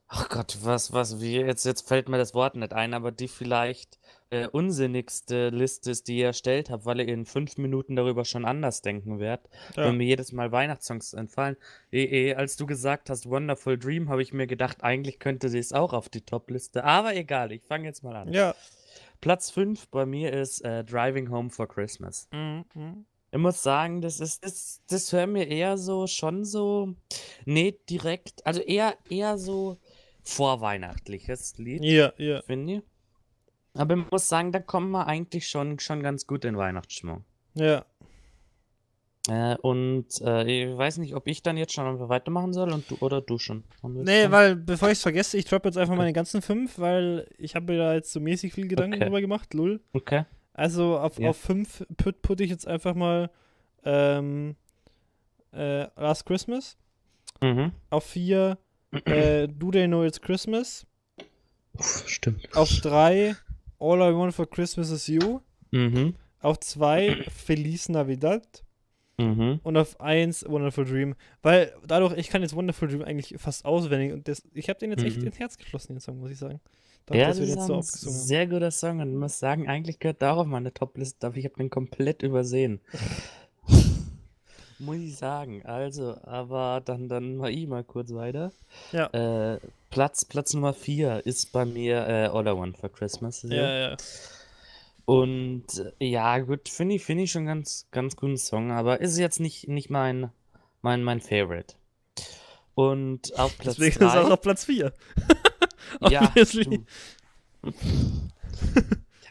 ach Gott, was, was, wie, jetzt, jetzt fällt mir das Wort nicht ein, aber die vielleicht äh, unsinnigste Liste ist, die ihr erstellt habt, weil ihr in fünf Minuten darüber schon anders denken werdet, Ja. wenn mir jedes Mal Weihnachtssongs entfallen. Eh, eh, als du gesagt hast, Wonderful Dream, habe ich mir gedacht, eigentlich könnte sie es auch auf die Top-Liste, aber egal, ich fange jetzt mal an. Ja. Platz 5 bei mir ist äh, Driving Home for Christmas. Ich muss sagen, das ist, das, das hört mir eher so, schon so, nicht direkt, also eher, eher so vorweihnachtliches Lied, Ja, ja. finde ich. Aber ich muss sagen, da kommt man eigentlich schon, schon ganz gut in Weihnachtsstimmung. Ja. Äh, und äh, ich weiß nicht, ob ich dann jetzt schon weitermachen soll und du oder du schon. Wir Nee, schon? weil, bevor ich es vergesse, ich droppe jetzt einfach meine ganzen fünf, weil ich habe mir da jetzt so mäßig viel Gedanken Okay. drüber gemacht, lul. Okay. Also auf, Ja. auf fünf put, put ich jetzt einfach mal ähm, äh, Last Christmas. Mhm. Auf vier äh, Do They Know It's Christmas. Stimmt. Auf drei All I Want for Christmas Is You. Mhm. Auf zwei Feliz Navidad. Mhm. Und auf eins Wonderful Dream. Weil dadurch, ich kann jetzt Wonderful Dream eigentlich fast auswendig. Und das, ich habe den jetzt echt Mhm. ins Herz geschlossen, den Song, muss ich sagen. Dadurch, Ja, das ist ein so haben. sehr guter Song und ich muss sagen, eigentlich gehört der auch auf meine Top-Liste, aber ich habe den komplett übersehen. muss ich sagen. Also, aber dann, dann mal ich mal kurz weiter. Ja. Äh, Platz, Platz Nummer 4 ist bei mir äh, All I Want for Christmas. so. Ja, ja. Und äh, ja, gut, finde ich, finde ich schon ganz, ganz guten Song, aber ist jetzt nicht, nicht mein, mein, mein Favorite. Und auf Platz Deswegen ist er auch 3, auf Platz 4. ja.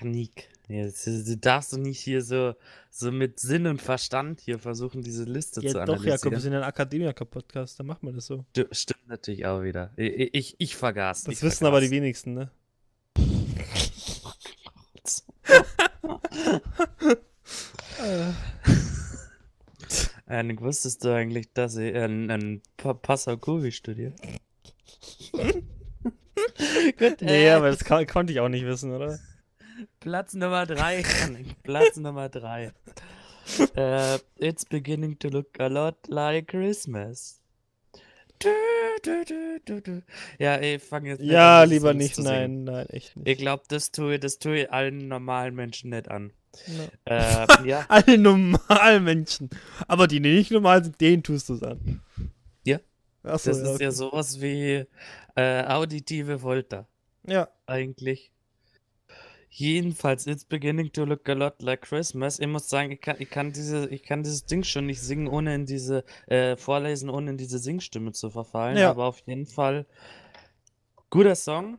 Janik, jetzt, du darfst du nicht hier so, so mit Sinn und Verstand hier versuchen, diese Liste zu Ja, doch, Jakob, wir analysieren. sind ein Akademiker-Podcast, da macht man das so. Du, stimmt natürlich auch wieder. Ich, ich, ich vergaß. Das ich wissen aber die vergaß. wenigsten, ne? Äh, wusstest du eigentlich, dass ich einen, einen pa Passakovi studiere? Gut, Nee, äh, aber das kann, konnte ich auch nicht wissen, oder? Platz Nummer 3, Platz Nummer 3. Äh, it's beginning to look a lot like Christmas. Du, du, du. Ja, ich fange jetzt Ja, an, lieber nicht, nein, nein, echt nicht. Ich glaube, das tue, das tue ich allen normalen Menschen nicht an. No. Äh, ja, Alle normalen Menschen. Aber die, die nicht normal sind, denen tust du es an. Ja. Achso, das ja, ist okay. ja sowas wie äh, auditive Folter. ja. eigentlich. Jedenfalls, it's beginning to look a lot like Christmas. Ich muss sagen, ich kann, ich kann, diese, ich kann dieses Ding schon nicht singen, ohne in diese, äh, vorlesen, ohne in diese Singstimme zu verfallen. Ja. Aber auf jeden Fall guter Song.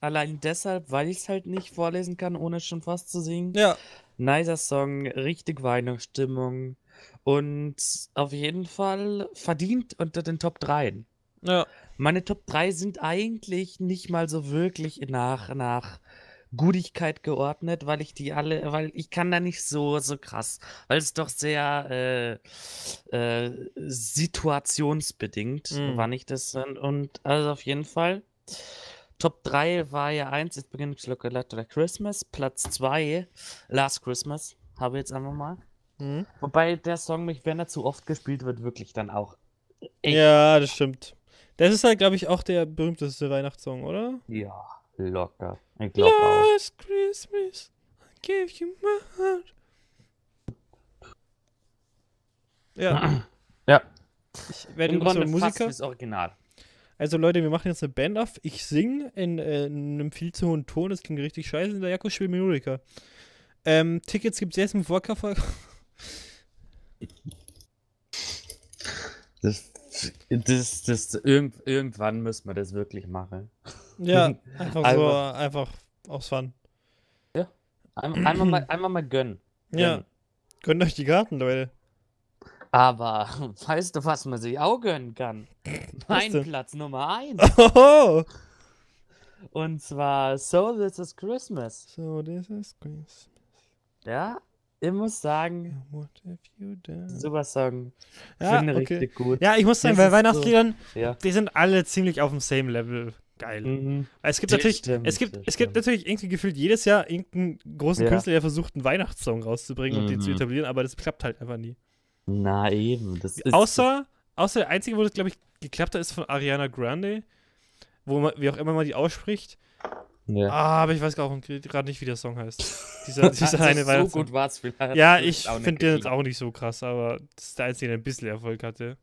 Allein deshalb, weil ich es halt nicht vorlesen kann, ohne schon fast zu singen. Ja. Nicer Song, richtig Weihnachtsstimmung. Und auf jeden Fall verdient unter den Top 3. Ja. Meine Top 3 sind eigentlich nicht mal so wirklich nach, nach Gutigkeit geordnet, weil ich die alle, weil ich kann da nicht so, so krass, weil es doch sehr äh, äh, situationsbedingt, Mhm. wann ich das und, also auf jeden Fall. Top 3 war ja 1, It's Beginning to Look a Lot Like Christmas. Platz 2, Last Christmas, habe ich jetzt einfach mal. Mhm. Wobei der Song mich, wenn er zu oft gespielt wird, wirklich dann auch echt Ja, das stimmt. Das ist halt, glaube ich, auch der berühmteste Weihnachtssong, oder? Ja, locker. Ich glaube auch. Last Christmas, I gave you my heart. Ja, Ja, ich werde im Grunde Musiker. das Original. Also Leute, wir machen jetzt eine Band auf. Ich singe in, äh, in einem viel zu hohen Ton. Das klingt richtig scheiße. Der Jakob spielt Melodika. Ähm, Tickets gibt es jetzt im Vorkauf. Das, das, das, irgend, irgendwann müssen wir das wirklich machen. Ja, einfach so, Einfach- aus Fun. Ein, einmal, mal, einmal mal gönnen. Ja. Gönnen. Gönnt euch die Karten, Leute. Aber weißt du, was man sich auch gönnen kann? Mein? Platz Nummer 1. Oh! Und zwar So This Is Christmas. So, this is Christmas. Ja, ich muss sagen, What have you done? super Song. Ja, Finde okay. richtig gut. Ja, ich muss sagen, Das bei ist so- Weihnachtsliedern, Ja. die sind alle ziemlich auf dem same Level. Geil. Mhm. Es gibt natürlich, stimmt, es gibt, es gibt natürlich irgendwie gefühlt jedes Jahr irgendeinen großen Ja. Künstler, der versucht, einen Weihnachtssong rauszubringen und den zu Mhm. etablieren, aber das klappt halt einfach nie. Na eben. Außer, außer der einzige, wo das, glaube ich, geklappt hat, ist von Ariana Grande, wo man, wie auch immer man die ausspricht. Ja. Ah, aber ich weiß gerade nicht, wie der Song heißt. Dieser, dieser eine so gut war es vielleicht. Ja, ich finde den jetzt auch nicht so krass, aber das ist der einzige, der ein bisschen Erfolg hatte.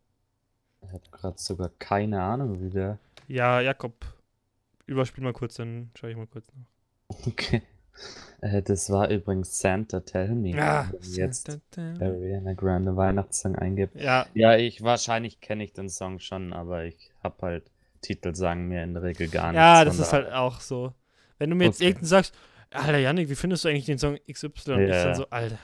Ich habe gerade sogar keine Ahnung, wie der. Ja, Jakob, überspiel mal kurz, dann schaue ich mal kurz nach. Okay. Äh, das war übrigens Santa Tell Me. Ja, man jetzt. Ariana Grande Weihnachtssong eingibt. ja, Ja, ich wahrscheinlich kenne ich den Song schon, aber ich habe halt Titel sagen mir in der Regel gar nichts. ja, das ist halt auch so. Wenn du mir jetzt Okay. irgendeinen sagst, Alter Janik, wie findest du eigentlich den Song XY? Und ich Ja. dann so, Alter,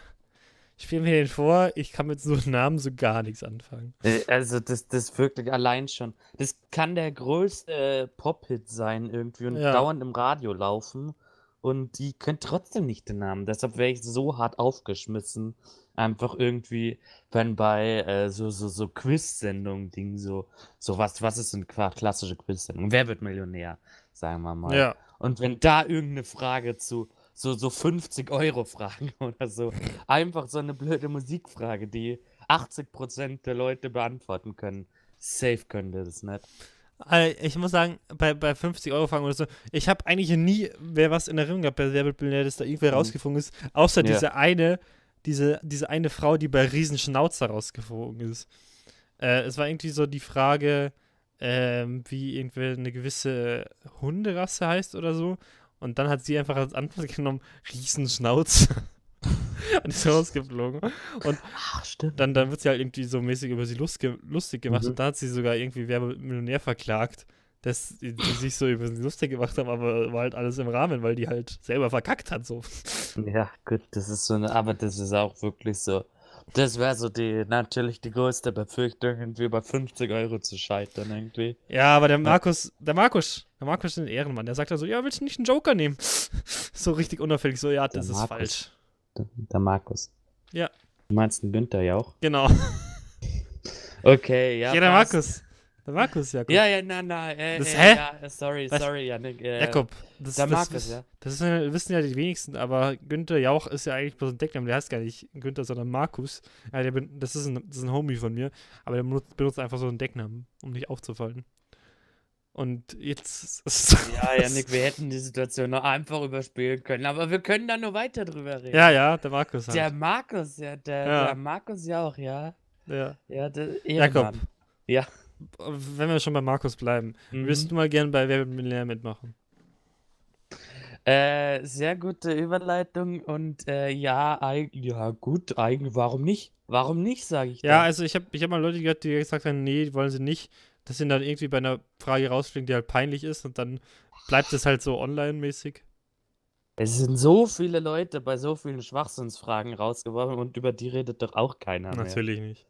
spiel mir den vor, ich kann mit so einem Namen so gar nichts anfangen. Äh, Also das, das wirklich allein schon. Das kann der größte äh, Pop-Hit sein irgendwie und Ja. dauernd im Radio laufen. Und die können trotzdem nicht den Namen. Deshalb wäre ich so hart aufgeschmissen. Einfach irgendwie, wenn bei äh, so, so, so Quiz-Sendungen, Ding, so, so was, was ist eine klassische Quiz-Sendung? Wer wird Millionär? Sagen wir mal. Ja, Und wenn da irgendeine Frage zu so, so 50 Euro Fragen oder so, einfach so eine blöde Musikfrage, die 80% der Leute beantworten können. Safe können die das nicht. Also ich muss sagen, bei, bei 50 Euro Fragen oder so, ich habe eigentlich nie wer was in Erinnerung gehabt, bei Wer wird Millionär, dass da irgendwer Mhm. rausgeflogen ist, außer Ja. diese eine, diese, diese eine Frau, die bei Riesenschnauzer rausgeflogen ist. Äh, es war irgendwie so die Frage, ähm, wie irgendwie eine gewisse Hunderasse heißt oder so. Und dann hat sie einfach als Antwort genommen, Riesenschnauzer. Und ist rausgeflogen. Und Ach, stimmt. dann, dann wird sie halt irgendwie so mäßig über sie lustge lustig gemacht Mhm. und dann hat sie sogar irgendwie Wer wird Millionär verklagt, dass die, die sich so über sie lustig gemacht haben, aber war halt alles im Rahmen, weil die halt selber verkackt hat so. Ja, gut, das ist so eine, aber das ist auch wirklich so. Das wäre so die, natürlich die größte Befürchtung, irgendwie bei 50 Euro zu scheitern, irgendwie. Ja, aber der Markus, der Markus, der Markus ist ein Ehrenmann, der sagt dann so, ja, willst du nicht einen Joker nehmen? so richtig unauffällig, so, ja, das Der ist Markus. falsch. Der, der Markus. Ja. Du meinst den Günther ja auch? Genau. Okay, ja. Ja, der passt. Markus. Der Markus, Jakob. Ja, ja, na, na, äh, Das- äh, hä? ja, äh, sorry, Was? sorry, Janik. Äh, Jakob, das, der das, Markus, das, ja. das ist, wissen ja die wenigsten, aber Günther Jauch ist ja eigentlich bloß ein Deckname, der heißt gar nicht Günther, sondern Markus. Ja, der, das, ist ein, das ist ein Homie von mir, aber der benutzt, benutzt einfach so einen Decknamen, um nicht aufzufallen. Und jetzt ist Ja, Janik, wir hätten die Situation noch einfach überspielen können, aber wir können da nur weiter drüber reden. Ja, ja, der Markus halt. Der Markus, ja, der, Ja. der Markus ja auch, ja. ja. Ja, der Jakob. Ja. Wenn wir schon bei Markus bleiben, Mhm. würdest du mal gern bei Wer wird Millionär mitmachen? Äh, sehr gute Überleitung und äh, ja, eig ja, gut, eigentlich, warum nicht? Warum nicht, sage ich Ja, da. also ich habe ich hab mal Leute gehört, die gesagt haben, nee, wollen sie nicht, dass sie dann irgendwie bei einer Frage rausfliegen, die halt peinlich ist und dann bleibt es halt so online-mäßig. Es sind so viele Leute bei so vielen Schwachsinnsfragen rausgeworfen und über die redet doch auch keiner mehr. Natürlich nicht.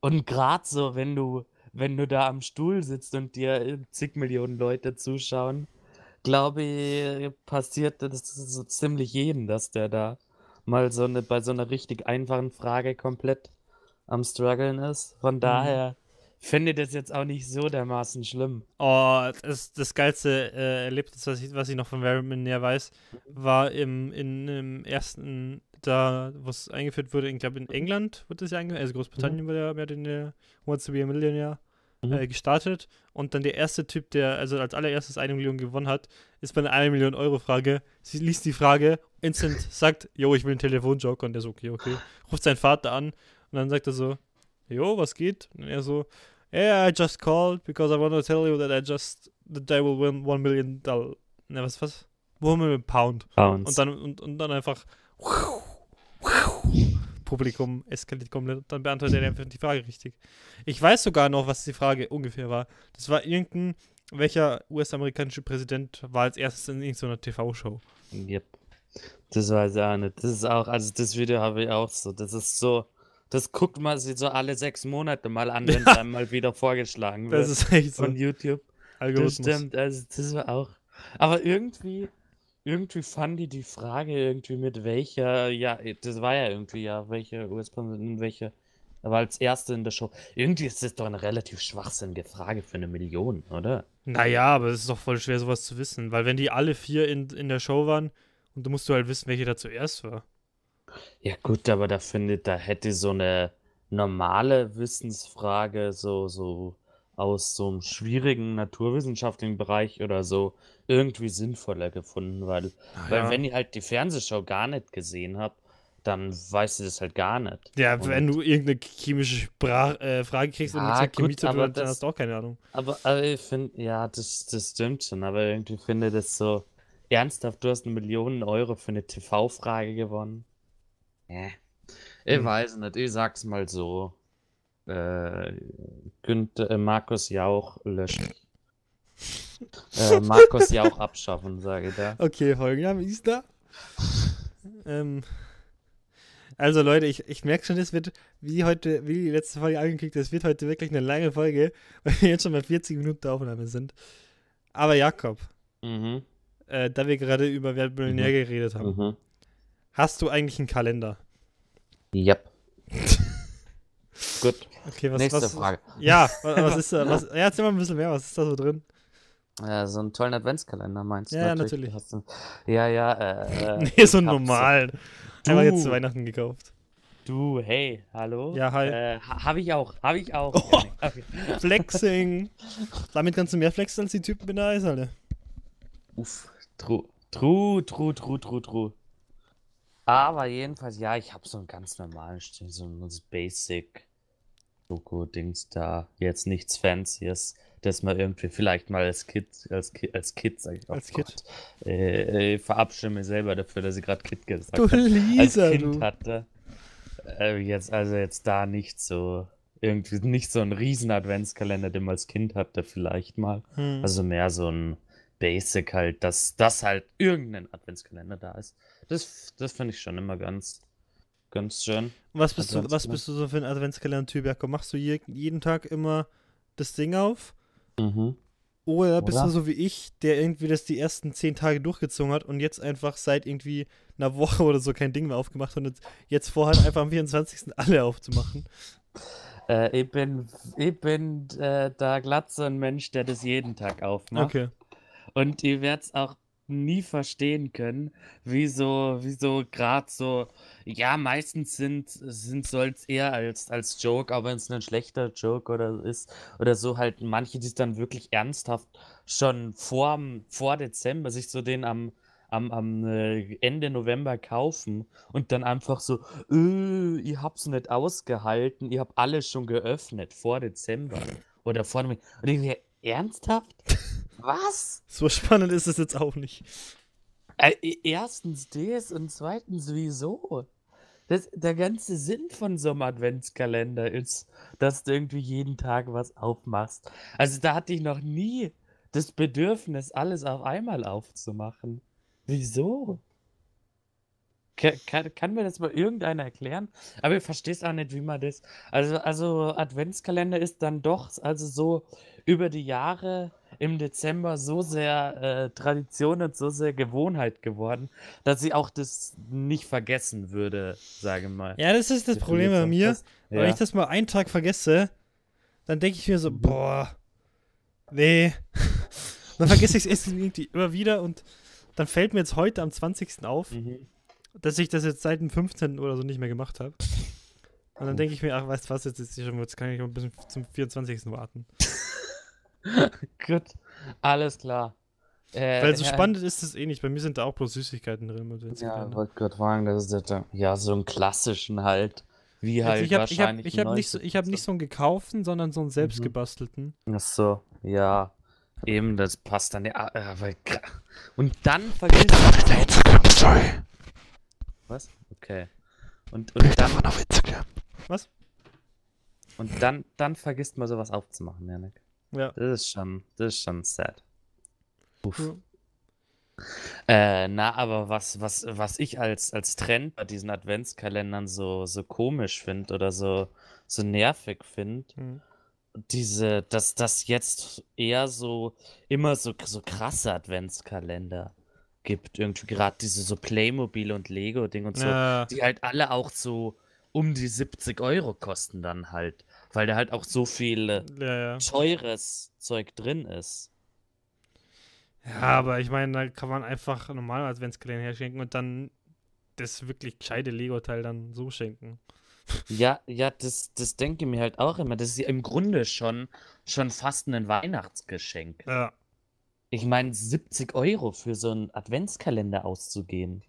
Und gerade so, wenn du, wenn du da am Stuhl sitzt und dir äh, zig Millionen Leute zuschauen, glaube ich, passiert das so ziemlich jedem, dass der da mal so eine, bei so einer richtig einfachen Frage komplett am struggeln ist. Mhm. Von daher finde ich das jetzt auch nicht so dermaßen schlimm. Oh, das, das geilste äh, Erlebnis, was ich, was ich noch von wird Millionär weiß, war im, in, im ersten, da, wo es eingeführt wurde, ich glaube in England wurde es ja eingeführt, also Großbritannien wurde ja mehr den der Wants to be a Millionaire Mhm. äh, gestartet und dann der erste Typ, der also als allererstes eine Million gewonnen hat, ist bei einer 1 Million Euro Frage, sie liest die Frage, instant sagt, jo, ich will einen Telefonjoker und der so, okay, okay, ruft seinen Vater an und dann sagt er so, jo, was geht? Und er so, yeah, I just called because I want to tell you that I just, that I will win 1 million dollar, ne, was, was? 1 million pound. Bounce. Und dann, und, und dann einfach Publikum eskaliert komplett. Dann beantwortet er einfach die Frage richtig. Ich weiß sogar noch, was die Frage ungefähr war. Das war irgendein, welcher US-amerikanische Präsident war als erstes in irgendeiner TV-Show. Yep. Das weiß ich auch nicht. Das ist auch, also das Video habe ich auch so. Das ist so, das guckt man sich so alle sechs Monate mal an, wenn es einem mal wieder vorgeschlagen wird Das ist echt so. von YouTube. Das Algorithmus. stimmt, also das war auch. Aber irgendwie, irgendwie fand ich die Frage irgendwie mit welcher, ja, das war ja irgendwie ja, welche US-Präsidentin, welche Er war als Erster in der Show. Irgendwie ist das doch eine relativ schwachsinnige Frage für eine Million, oder? Naja, aber es ist doch voll schwer, sowas zu wissen. Weil wenn die alle vier in, in der Show waren, und du musst du halt wissen, welche da zuerst war. Ja, gut, aber da finde da hätte so eine normale Wissensfrage, so, so aus so einem schwierigen naturwissenschaftlichen Bereich oder so, irgendwie sinnvoller gefunden, weil, weil ja. wenn ihr halt die Fernsehshow gar nicht gesehen habt, dann weißt du das halt gar nicht. Ja, Und- wenn du irgendeine chemische Sprach äh, Frage kriegst und Ja, nichts mit Chemie gut, zu tun dann hast du auch keine Ahnung. Aber, aber ich finde, ja, das, das stimmt schon, aber irgendwie finde ich das so ernsthaft, du hast eine Million Euro für eine TV-Frage gewonnen. Ja. Ich Hm. weiß nicht, ich sag's mal so. Äh, Günther, äh, Markus Jauch löschen. Äh, Markus Jauch abschaffen, sage ich da. Okay, Folgenname ist da. ähm, also Leute, ich, ich merke schon, es wird, wie heute, wie die letzte Folge angekündigt, es wird heute wirklich eine lange Folge, weil wir jetzt schon bei 40 Minuten der Aufnahme sind. Aber Jakob, Mhm. äh, da wir gerade über Wer wird Millionär Mhm. geredet haben, Mhm. hast du eigentlich einen Kalender? Yep. Gut, Okay, was, nächste was, Frage. Ja, was, was ist da? Was, ja, erzähl mal ein bisschen mehr, was ist da so drin? Ja, so einen tollen Adventskalender meinst du? Ja, ja, natürlich. Hast du- Ja, ja, äh. äh, nee, so einen normalen. Einfach jetzt zu Du. Weihnachten gekauft. Du, hey, hallo? Ja, hi. Äh, ha- hab ich auch, hab ich auch. Oh. Hab ich. Flexing. Damit kannst du mehr flexen als die Typen in der Eishalle. Uff, true, true, true, true, true, true. Aber jedenfalls, ja, ich habe so einen ganz normalen Stil, so ein Basic Schoko-Dings da. Jetzt nichts Fancyes, das man irgendwie vielleicht mal als Kid, als Kid, als Kid, sag ich auch. Als Kid. Gott. Äh, ich verabschiede mich selber dafür, dass ich gerade Kid gesagt Du habe. als Lisa, Kind du. hatte. Äh, jetzt, also jetzt da nicht so, irgendwie nicht so ein riesen Adventskalender, den man als Kind hatte, vielleicht mal. Hm. Also mehr so ein Basic halt, dass, dass halt irgendein Adventskalender da ist. Das, das finde ich schon immer ganz, ganz schön. was, bist du, was bist du so für ein Adventskalender-Typ, Jakob? Machst du je, jeden Tag immer das Ding auf? Mhm. Oder bist Oder? du so wie ich, der irgendwie das die ersten zehn Tage durchgezogen hat und jetzt einfach seit irgendwie einer Woche oder so kein Ding mehr aufgemacht hat und jetzt, jetzt vorhat, einfach am 24. alle aufzumachen? Äh, ich bin, ich bin äh, da glatt so ein Mensch, der das jeden Tag aufmacht. Okay. Und ihr werdet es auch nie verstehen können, wieso, wieso gerade so, ja, meistens sind, sind soll es eher als, als Joke, aber wenn es ein schlechter Joke oder ist, oder so halt manche, die es dann wirklich ernsthaft schon vor, vor Dezember sich so den am, am, am äh, Ende November kaufen und dann einfach so, äh, ich hab's nicht ausgehalten, ich hab alles schon geöffnet vor Dezember oder vor dem, und mir, ernsthaft? Was? So spannend ist es jetzt auch nicht. Äh, erstens das und zweitens wieso? Das, der ganze Sinn von so einem Adventskalender ist, dass du irgendwie jeden Tag was aufmachst. Also da hatte ich noch nie das Bedürfnis, alles auf einmal aufzumachen. Wieso? Kann, kann, mir das mal irgendeiner erklären? Aber ich verstehe es auch nicht, wie man das. Also, also Adventskalender ist dann doch, also so über die Jahre im Dezember so sehr äh, Tradition und so sehr Gewohnheit geworden, dass ich auch das nicht vergessen würde, sage ich mal. Ja, das ist das Ich Problem bei mir. das- Wenn Ja. ich das mal einen Tag vergesse, dann denke ich mir so, boah, nee. dann vergesse ich es irgendwie immer wieder und dann fällt mir jetzt heute am 20. auf, Mhm. Dass ich das jetzt seit dem 15. oder so nicht mehr gemacht habe. Und dann denke ich mir, ach, weißt du was, jetzt ist die schon, jetzt kann ich noch ein bisschen zum 24. warten. Gut, alles klar. Äh, Weil so ja, spannend ist es eh nicht. Bei mir sind da auch bloß Süßigkeiten drin. Ja, wollte gerade fragen, das ist der, ja so einen klassischen halt. Wie Also halt ich habe ich hab, wahrscheinlich ich hab nicht, so, ich hab nicht so einen gekauften, sondern so einen selbst Mhm. gebastelten. Ach so, ja. Eben, das passt dann ja. Aber, gra- und dann vergisst man. Instagram-Story. Was? Okay. Und, und dann, auf Instagram. Was? und dann, dann vergisst man sowas aufzumachen, Janik. Ja. Das ist schon, das ist schon sad. Uff. Ja. Äh, na, aber was, was, was ich als, als Trend bei diesen Adventskalendern so, so komisch finde oder so, so nervig finde, Hm. diese, dass das jetzt eher so immer so, so krasse Adventskalender gibt. Irgendwie gerade diese so Playmobil und Lego-Ding und so, Ja. die halt alle auch so um die 70 Euro kosten dann halt, weil da halt auch so viel äh, Ja, ja. teures Zeug drin ist. Ja, aber ich meine, da kann man einfach normal Adventskalender herschenken und dann das wirklich gescheite Lego-Teil dann so schenken. Ja, ja, das, das denke ich mir halt auch immer. Das ist ja im Grunde schon, schon fast ein Weihnachtsgeschenk. Ja. Ich meine, 70 Euro für so einen Adventskalender auszugeben,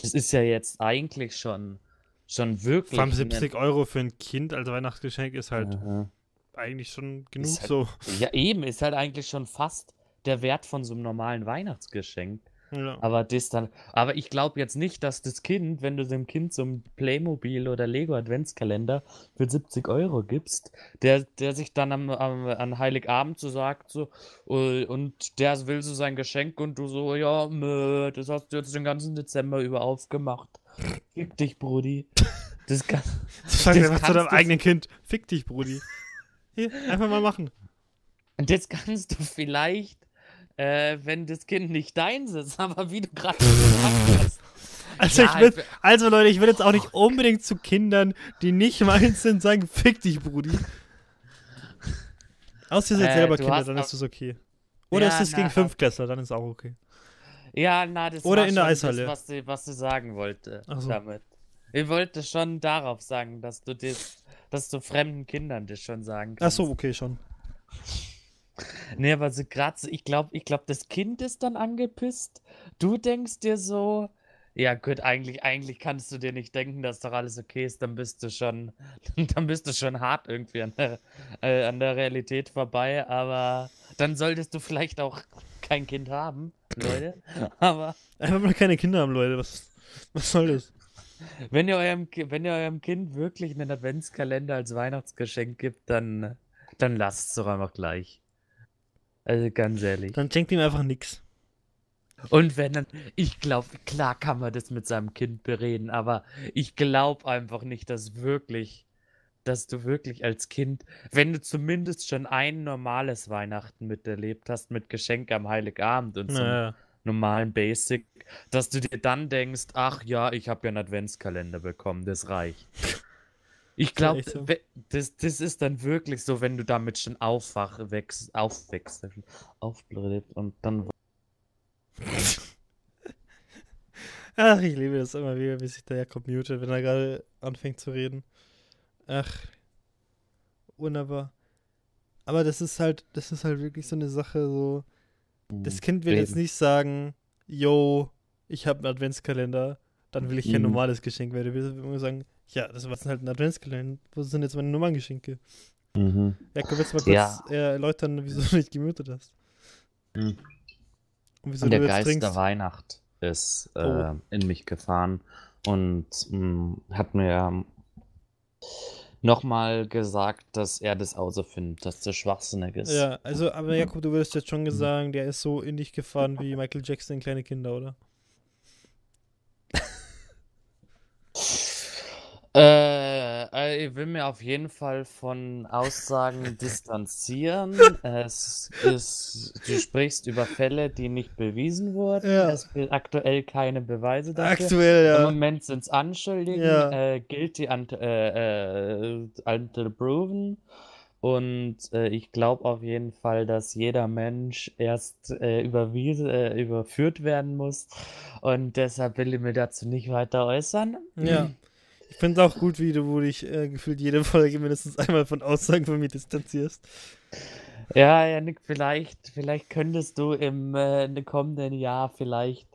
das ist ja jetzt eigentlich schon, schon wirklich. Vor allem ein- 70 Euro für ein Kind als Weihnachtsgeschenk ist halt Aha. eigentlich schon genug halt- so. Ja, eben, ist halt eigentlich schon fast der Wert von so einem normalen Weihnachtsgeschenk. Ja. Aber das dann, aber ich glaube jetzt nicht, dass das Kind, wenn du dem Kind so ein Playmobil oder Lego Adventskalender für 70 Euro gibst, der, der sich dann am, am, an Heiligabend so sagt, so, äh, und der will so sein Geschenk und du so, ja, mö, das hast du jetzt den ganzen Dezember über aufgemacht. Fick dich, Brudi. Das kann, das einfach zu deinem eigenen Kind. Fick dich, Brudi. Hier, einfach mal machen. und jetzt kannst du vielleicht, äh, wenn das Kind nicht deins ist, aber wie du gerade gesagt hast, Also, Ja, ich will, also Leute, ich will jetzt auch nicht unbedingt zu Kindern, die nicht meins sind, sagen, fick dich, Brudi. Außer ihr seid Äh, selber du Kinder, dann ist es okay. Oder Ja, ist es gegen Fünftklässler, dann ist auch okay. Ja, na, das Oder war in der Eishalle. Das, was sie, was sie sagen wollte Ach so. damit. Ich wollte schon darauf sagen, dass du das, dass du fremden Kindern das schon sagen Ach kannst. so, okay, schon. Nee, aber so gerade so, ich glaube, ich glaube, das Kind ist dann angepisst. Du denkst dir so, ja gut, eigentlich, eigentlich kannst du dir nicht denken, dass doch alles okay ist, dann bist du schon, dann bist du schon hart irgendwie an der, äh, an der Realität vorbei, aber dann solltest du vielleicht auch kein Kind haben, Leute. Aber Einfach mal keine Kinder haben, Leute. Was, was soll das? Wenn ihr, eurem, wenn ihr eurem Kind wirklich einen Adventskalender als Weihnachtsgeschenk gibt, dann, dann lasst es doch einfach gleich. Also ganz ehrlich. Dann schenkt ihm einfach nix. Und wenn dann, ich glaube, klar kann man das mit seinem Kind bereden, aber ich glaube einfach nicht, dass wirklich, dass du wirklich als Kind, wenn du zumindest schon ein normales Weihnachten miterlebt hast, mit Geschenk am Heiligabend und so Naja. normalen Basic, dass du dir dann denkst, ach ja, ich habe ja einen Adventskalender bekommen, das reicht. Ich glaube, so. das, das ist dann wirklich so, wenn du damit schon aufwach, wächst, aufwächst, aufblüht und dann Ach, ich liebe das immer wieder, wie sich der Jakob mutet, wenn er gerade anfängt zu reden. Ach, wunderbar. Aber das ist halt, das ist halt wirklich so eine Sache, so, das Kind will jetzt nicht sagen, yo, ich habe einen Adventskalender, dann will ich kein Mhm. normales Geschenk, weil du willst immer sagen, ja, das war halt ein Adventskalender, wo sind jetzt meine normalen Geschenke? Mhm. Jakob, willst du mal kurz Ja. äh, erläutern, wieso du nicht gemutet hast? Mhm. Und wieso Und der jetzt Geist trinkst? der Weihnacht ist äh, Oh. in mich gefahren und mh, hat mir nochmal gesagt, dass er das auch so findet, dass das schwachsinnig ist. Ja, also, aber Jakob, du würdest jetzt schon Mhm. sagen, der ist so in dich gefahren wie Michael Jackson in kleine Kinder, oder? Äh, äh, ich will mir auf jeden Fall von Aussagen distanzieren. Es ist, du sprichst über Fälle, die nicht bewiesen wurden. Ja. Es gibt aktuell keine Beweise dafür. Aktuell, Im ja. Moment sind es Anschuldigungen, Ja. äh, guilty until, äh, äh, until proven. Und äh, ich glaube auf jeden Fall, dass jeder Mensch erst äh, äh, überführt werden muss. Und deshalb will ich mir dazu nicht weiter äußern. Ja. Ich finde es auch gut, wie du, wo dich äh, gefühlt jede Folge mindestens einmal von Aussagen von mir distanzierst. Ja, Janik, vielleicht, vielleicht könntest du im äh, kommenden Jahr vielleicht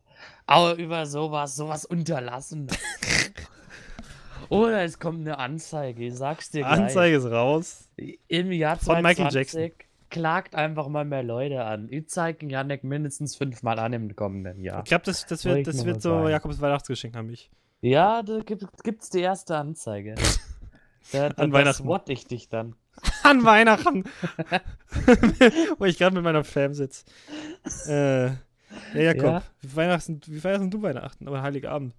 auch über sowas, sowas unterlassen. Oder es kommt eine Anzeige, ich sag's dir gleich. Anzeige ist raus. Im Jahr Von Michael 2020 klagt einfach mal mehr Leute an. Ich zeige Janik mindestens fünfmal an im kommenden Jahr. Ich glaube, das, das wird, das wird so sagen. Jakobs Weihnachtsgeschenk an mich. Ja, da gibt, gibt's die erste Anzeige. Da, da, An Weihnachten. swat ich dich dann. An Weihnachten! wo ich gerade mit meiner Fam sitze. Äh, ja, Jakob, Ja? Wie, Weihnachten, wie feierst du Weihnachten? Aber Heiligabend.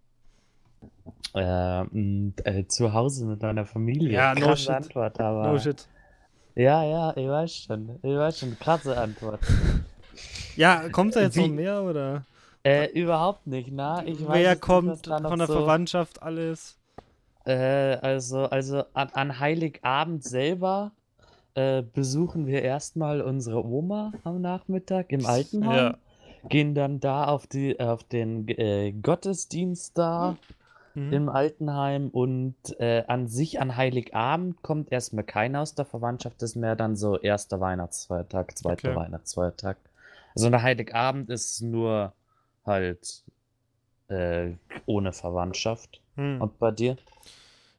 Äh, und, äh, zu Hause mit deiner Familie. Ja, no Krasse shit. Antwort, aber. No shit. Ja, ja, ich weiß schon. Ich weiß schon. Krasse Antwort. Ja, kommt da jetzt Wie- noch mehr, oder? Äh, überhaupt nicht, na? Ich weiß Wer nicht, kommt noch von der so... Verwandtschaft alles? Äh, also, also an, an Heiligabend selber äh, besuchen wir erstmal unsere Oma am Nachmittag im Altenheim. Ja. Gehen dann da auf die auf den äh, Gottesdienst da Mhm. im Altenheim und äh, an sich an Heiligabend kommt erstmal keiner aus der Verwandtschaft, das ist mehr dann so erster Weihnachtsfeiertag, zweiter Okay. Weihnachtsfeiertag. Also der Heiligabend ist nur halt äh, ohne Verwandtschaft. Hm. Und bei dir?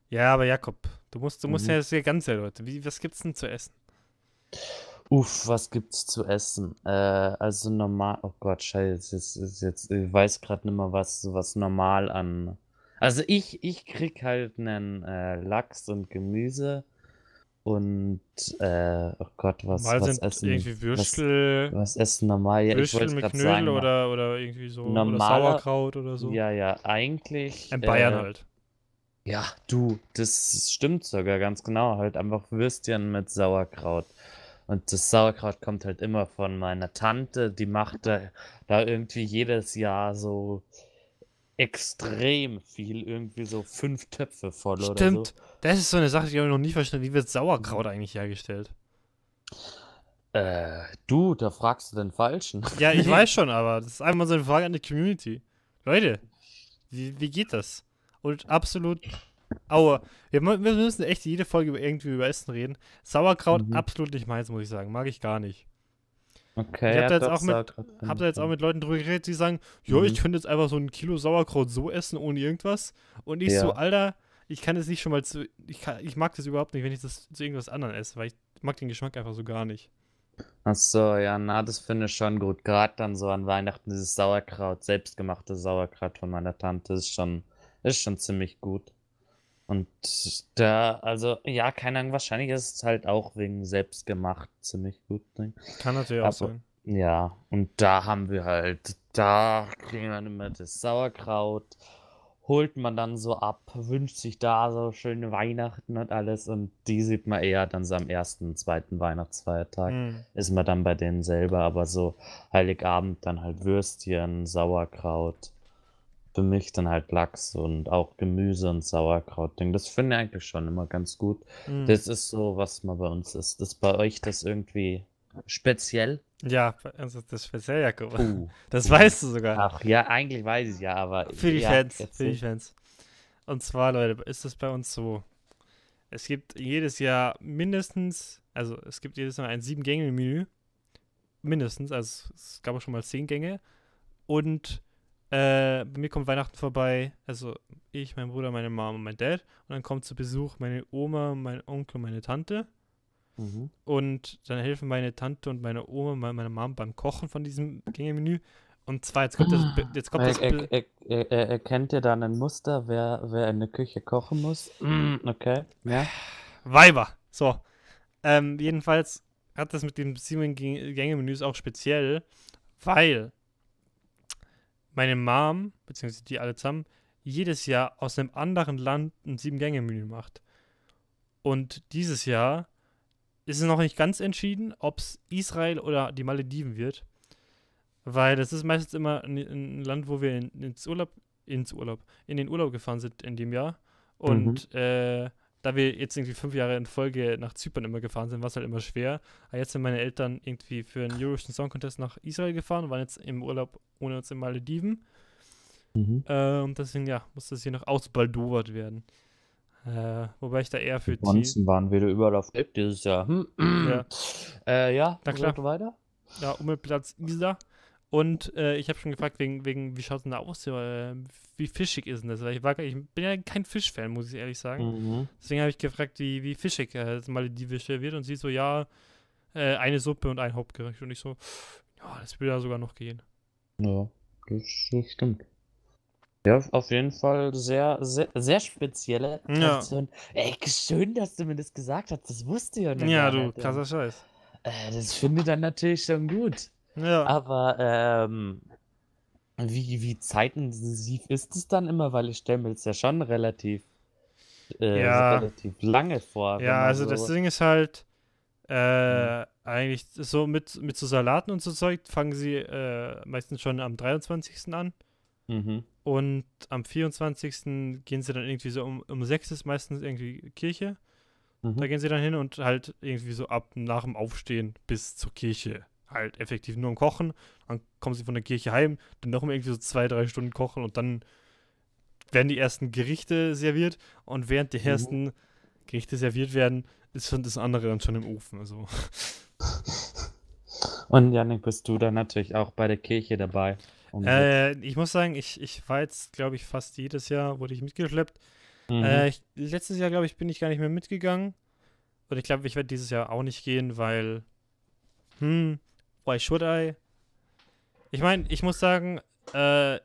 Ja, aber Jakob, du musst, du musst Mhm. ja jetzt hier ganz sehr, Leute. Wie, was gibt's denn zu essen? Uff, was gibt's zu essen? Äh, also normal, oh Gott, scheiße, jetzt, ist jetzt, ich weiß gerade nicht mehr, was, was normal an. Also ich, ich krieg halt einen äh, Lachs und Gemüse und äh, oh Gott, was, Mal was sind essen, irgendwie Würstel, was, was essen normal? Ja, Würstel mit Knödel sagen, oder, oder irgendwie so. oder Normaler- Sauerkraut oder so. ja, ja, eigentlich. In Bayern äh, halt. Ja, du, das stimmt sogar ganz genau. Halt einfach Würstchen mit Sauerkraut. Und das Sauerkraut kommt halt immer von meiner Tante. Die macht da, da irgendwie jedes Jahr so extrem viel. Irgendwie so fünf Töpfe voll oder so. Stimmt. Das ist so eine Sache, die habe ich noch nie verstanden. Wie wird Sauerkraut eigentlich hergestellt? Äh, du, da fragst du den Falschen. Ja, ich weiß schon, aber das ist einfach so eine Frage an die Community. Leute, wie, wie geht das? Und absolut. Aua. Wir müssen echt jede Folge über irgendwie über Essen reden. Sauerkraut, Mhm. absolut nicht meins, muss ich sagen. Mag ich gar nicht. Okay, Ich hab da jetzt auch mit- Hab da jetzt auch mit Leuten drüber geredet, die sagen, jo, Mhm. ich könnte jetzt einfach so ein Kilo Sauerkraut so essen, ohne irgendwas. Und ich so, Ja. Alter, ich kann es nicht schon mal zu. Ich, kann, ich mag das überhaupt nicht, wenn ich das zu irgendwas anderem esse, weil ich mag den Geschmack einfach so gar nicht. Ach so, ja, na, das finde ich schon gut. Gerade dann so an Weihnachten, dieses Sauerkraut, selbstgemachte Sauerkraut von meiner Tante ist schon, ist schon ziemlich gut. Und da, also, ja, keine Ahnung, wahrscheinlich ist es halt auch wegen selbstgemacht ziemlich gut. Kann natürlich auch Aber- sein. Ja, und da haben wir halt, da kriegen wir immer das Sauerkraut, holt man dann so ab, wünscht sich da so schöne Weihnachten und alles und die sieht man eher dann so am ersten, zweiten Weihnachtsfeiertag Hm. ist man dann bei denen selber, aber so Heiligabend dann halt Würstchen, Sauerkraut, für mich dann halt Lachs und auch Gemüse und Sauerkraut. Ding. Das finde ich eigentlich schon immer ganz gut. Hm. Das ist so, was man bei uns ist. Ist bei euch das irgendwie speziell? Ja, also das ist speziell, Jakob. Uh, Das weißt du sogar. ach ja, eigentlich weiß ich ja, aber Für die ja, Fans, für die Fans. Und zwar, Leute, ist es bei uns so. Es gibt jedes Jahr mindestens, also es gibt jedes Jahr ein Sieben-Gänge-Menü. Mindestens, also es gab auch schon mal zehn Gänge. Und äh, bei mir kommt Weihnachten vorbei, also ich, mein Bruder, meine Mom und mein Dad. Und dann kommt zu Besuch meine Oma, mein Onkel und meine Tante. Mhm. Und dann helfen meine Tante und meine Oma, me- meine Mom beim Kochen von diesem Gänge-Menü. Und zwar, jetzt kommt das, Be- jetzt kommt das, Er, er, er, er, erkennt ihr dann ein Muster, wer, wer in der Küche kochen muss? Mm, okay, ja. Weiber. So. Ähm, jedenfalls hat das mit dem sieben Gänge-Menüs auch speziell, weil meine Mom, beziehungsweise die alle zusammen, jedes Jahr aus einem anderen Land ein sieben Gänge-Menü macht. Und dieses Jahr ist es noch nicht ganz entschieden, ob es Israel oder die Malediven wird. Weil das ist meistens immer ein, ein Land, wo wir in, ins Urlaub, ins Urlaub, in den Urlaub gefahren sind in dem Jahr. Und äh, da wir jetzt irgendwie fünf Jahre in Folge nach Zypern immer gefahren sind, war es halt immer schwer. Aber jetzt sind meine Eltern irgendwie für einen Eurovision Song Contest nach Israel gefahren und waren jetzt im Urlaub ohne uns in Malediven. Mhm. Äh, und deswegen, ja, muss das hier noch ausbaldowert werden. Äh, wobei ich da eher für die. Ansonsten waren wir überall auf Trip dieses Jahr. Hm. Ja. Äh, ja, Na klar. weiter. Ja, Umweltplatz Isar. Und äh, ich habe schon gefragt, wegen, wegen wie schaut es denn da aus? Äh, wie fischig ist denn das? Weil ich, war, ich bin ja kein Fischfan, muss ich ehrlich sagen. Mhm. Deswegen habe ich gefragt, wie, wie fischig äh, das Maledivische wird. Und sie so, ja, äh, eine Suppe und ein Hauptgericht. Und ich so, ja, das würde ja sogar noch gehen. Ja, das, das stimmt. Ja, auf jeden Fall sehr, sehr, sehr spezielle Ja. Ey, schön, dass du mir das gesagt hast. Das wusste ich ja noch Ja, du, nicht. krasser Scheiß. Äh, das finde ich dann natürlich schon gut. Ja. Aber ähm, wie, wie zeitintensiv ist es dann immer? Weil ich stelle mir das ja schon relativ, äh, Ja. relativ lange vor. Ja, also so, das Ding ist halt, äh, eigentlich so mit, mit so Salaten und so Zeug fangen sie äh, meistens schon am 23. an. Mhm. Und am 24. gehen sie dann irgendwie so um, um 6 ist meistens irgendwie Kirche. Mhm. Da gehen sie dann hin und halt irgendwie so ab nach dem Aufstehen bis zur Kirche. Halt effektiv nur am Kochen. Dann kommen sie von der Kirche heim, dann noch mal irgendwie so zwei, drei Stunden kochen und dann werden die ersten Gerichte serviert. Und während die Mhm. ersten Gerichte serviert werden, ist schon das andere dann schon im Ofen. Also, Und Janik, bist du dann natürlich auch bei der Kirche dabei? Um äh, ich muss sagen, ich, ich war jetzt, glaube ich, fast jedes Jahr wurde ich mitgeschleppt. Mhm. Äh, ich, letztes Jahr, glaube ich, bin ich gar nicht mehr mitgegangen. Und ich glaube, ich werde dieses Jahr auch nicht gehen, weil. Hm, why should I? Ich meine, ich muss sagen, äh,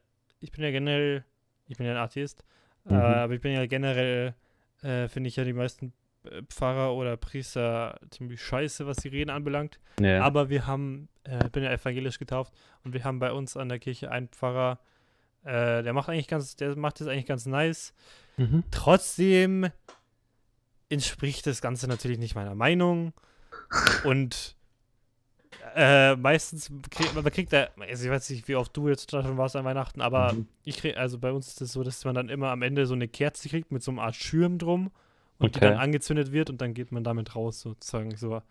ich bin ja generell. Ich bin ja ein Atheist. Äh, Mhm. aber ich bin ja generell. Äh, Finde ich ja die meisten äh, Pfarrer oder Priester ziemlich scheiße, was die Reden anbelangt. ja. Aber wir haben, äh, ich bin ja evangelisch getauft und wir haben bei uns an der Kirche einen Pfarrer, äh, der macht eigentlich ganz, der macht das eigentlich ganz nice. Mhm. Trotzdem entspricht das Ganze natürlich nicht meiner Meinung. Und äh, meistens kriegt man kriegt da, also ich weiß nicht, wie oft du jetzt schon warst an Weihnachten, aber Mhm. ich krieg, also bei uns ist es so, dass man dann immer am Ende so eine Kerze kriegt mit so einer Art Schirm drum und die Okay. dann angezündet wird und dann geht man damit raus, sozusagen so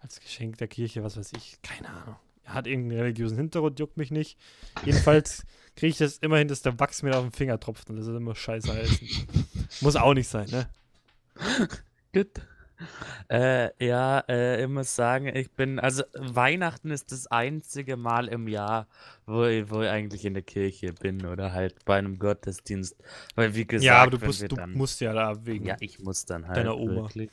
als Geschenk der Kirche, was weiß ich, keine Ahnung. Hat irgendeinen religiösen Hintergrund, juckt mich nicht. Jedenfalls kriege ich das immerhin, dass der Wachs mir auf den Finger tropft und das ist immer scheiße heißen. Muss auch nicht sein, ne? Gut. Äh, ja, äh, ich muss sagen, ich bin, also Weihnachten ist das einzige Mal im Jahr, wo ich, wo ich eigentlich in der Kirche bin oder halt bei einem Gottesdienst. Weil wie gesagt, ja, aber du, wenn musst, wir du dann, musst ja da wegen. ja, ich muss dann halt deiner Oma. wirklich.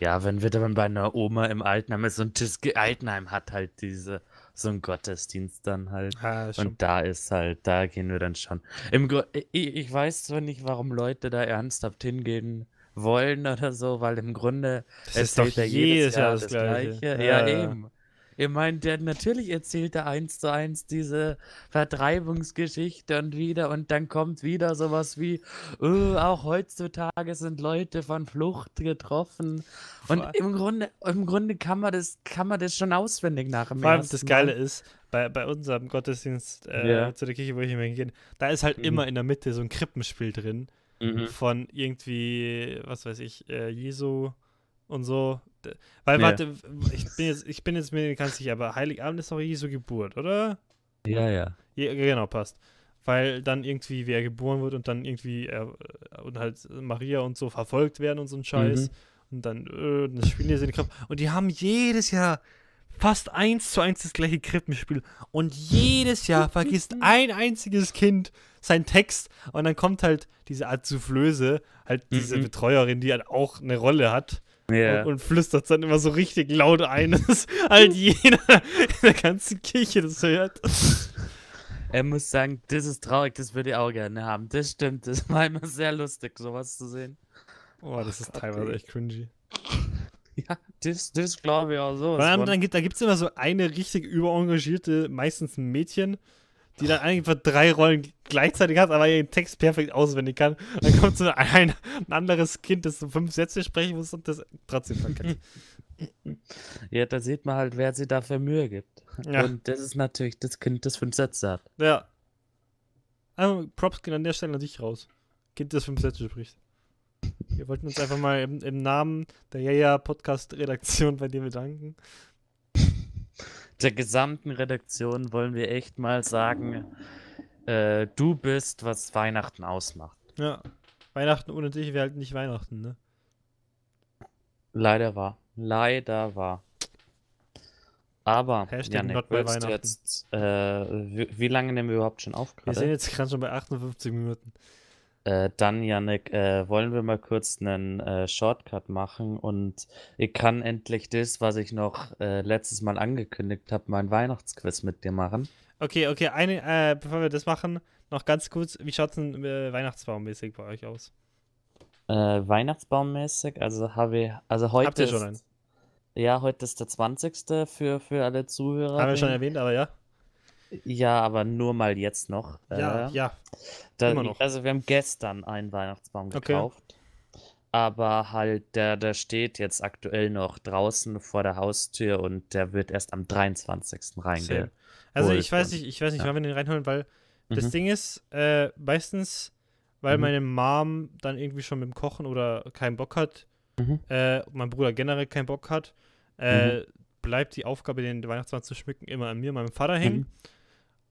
Ja, wenn wir dann bei einer Oma im Altenheim ist und das Altenheim hat halt diese, so einen Gottesdienst dann halt. Ah. Und da ist halt, da gehen wir dann schon. Im ich, ich weiß zwar nicht, warum Leute da ernsthaft hingehen wollen oder so, weil im Grunde das ist doch erzählt er jedes Jahr das Gleiche. Ja, Ja, ja. eben. Ich meine, der natürlich erzählt er eins zu eins diese Vertreibungsgeschichte und wieder und dann kommt wieder sowas wie, "Oh, auch heutzutage sind Leute von Flucht getroffen. Und im Grunde, im Grunde kann man das, kann man das schon auswendig nach dem Vor allem ersten das Geile ist, bei, bei unserem Gottesdienst äh, Ja. zu der Kirche, wo ich immer gehe, da ist halt Mhm. immer in der Mitte so ein Krippenspiel drin Mhm. von irgendwie, was weiß ich, äh, Jesu und so. Weil, Ja. warte, ich bin jetzt, ich bin jetzt mir nicht ganz sicher, aber Heiligabend ist doch Jesu Geburt, oder? Ja, ja. Ja, genau, passt. Weil dann irgendwie, wer geboren wird und dann irgendwie äh, und halt Maria und so verfolgt werden und so ein Scheiß. Mhm. Und dann, äh, das spielen die in die Krippe. Und die haben jedes Jahr fast eins zu eins das gleiche Krippenspiel. Und jedes Jahr vergisst ein einziges Kind seinen Text. Und dann kommt halt diese Art Soufflöse, halt diese Mhm. Betreuerin, die halt auch eine Rolle hat. Ja. Und, und flüstert dann immer so richtig laut ein, dass halt jeder in der ganzen Kirche das hört. Er muss sagen, das ist traurig, das würde ich auch gerne haben. Das stimmt, das war immer sehr lustig, sowas zu sehen. Oh, das ist Gott, teilweise ey. echt cringy. Ja, das, das glaube ich auch so. Dann gibt, da gibt es immer so eine richtig überengagierte, meistens ein Mädchen, die dann einfach drei Rollen gleichzeitig hat, aber ihren Text perfekt auswendig kann. Und dann kommt so ein, ein anderes Kind, das so fünf Sätze sprechen muss und das trotzdem verkackt. Ja, da sieht man halt, wer sich dafür Mühe gibt. Ja. Und das ist natürlich das Kind, das fünf Sätze hat. ja. Also, Props gehen an der Stelle an dich raus. Kind, das fünf Sätze spricht. Wir wollten uns einfach mal im, im Namen der Jaja Podcast-Redaktion bei dir bedanken. Der gesamten Redaktion wollen wir echt mal sagen, äh, du bist, was Weihnachten ausmacht. Ja. Weihnachten ohne dich wäre halt nicht Weihnachten, ne? Leider war. Leider war. Aber, Hashtag Janik, not bei Weihnachten. jetzt, äh, wie, wie lange nehmen wir überhaupt schon auf Wir sind gerade? jetzt gerade schon bei 58 Minuten. Äh, dann, Janik, äh, wollen wir mal kurz einen äh, Shortcut machen und ich kann endlich das, was ich noch äh, letztes Mal angekündigt habe, mein Weihnachtsquiz mit dir machen. Okay, okay, eine, äh, bevor wir das machen, noch ganz kurz, wie schaut es denn äh, Weihnachtsbaummäßig bei euch aus? Äh, Weihnachtsbaummäßig, also habe ich, also heute Habt ihr schon ist, einen? ja, heute ist der 20. für, für alle Zuhörer. Haben wir schon erwähnt, aber ja. Ja, aber nur mal jetzt noch. Ja, Äh, ja. Da, Immer noch. Also wir haben gestern einen Weihnachtsbaum Okay. gekauft. Aber halt, der, der steht jetzt aktuell noch draußen vor der Haustür und der wird erst am 23. Same. reinge. Also ich weiß nicht, ich weiß nicht, ja. wann wir den reinholen, weil Das Mhm. Ding ist, äh, meistens, weil Mhm. meine Mom dann irgendwie schon mit dem Kochen oder keinen Bock hat, Mhm. äh, mein Bruder generell keinen Bock hat, äh, bleibt die Aufgabe, den Weihnachtsmann zu schmücken, immer an mir, meinem Vater hängen.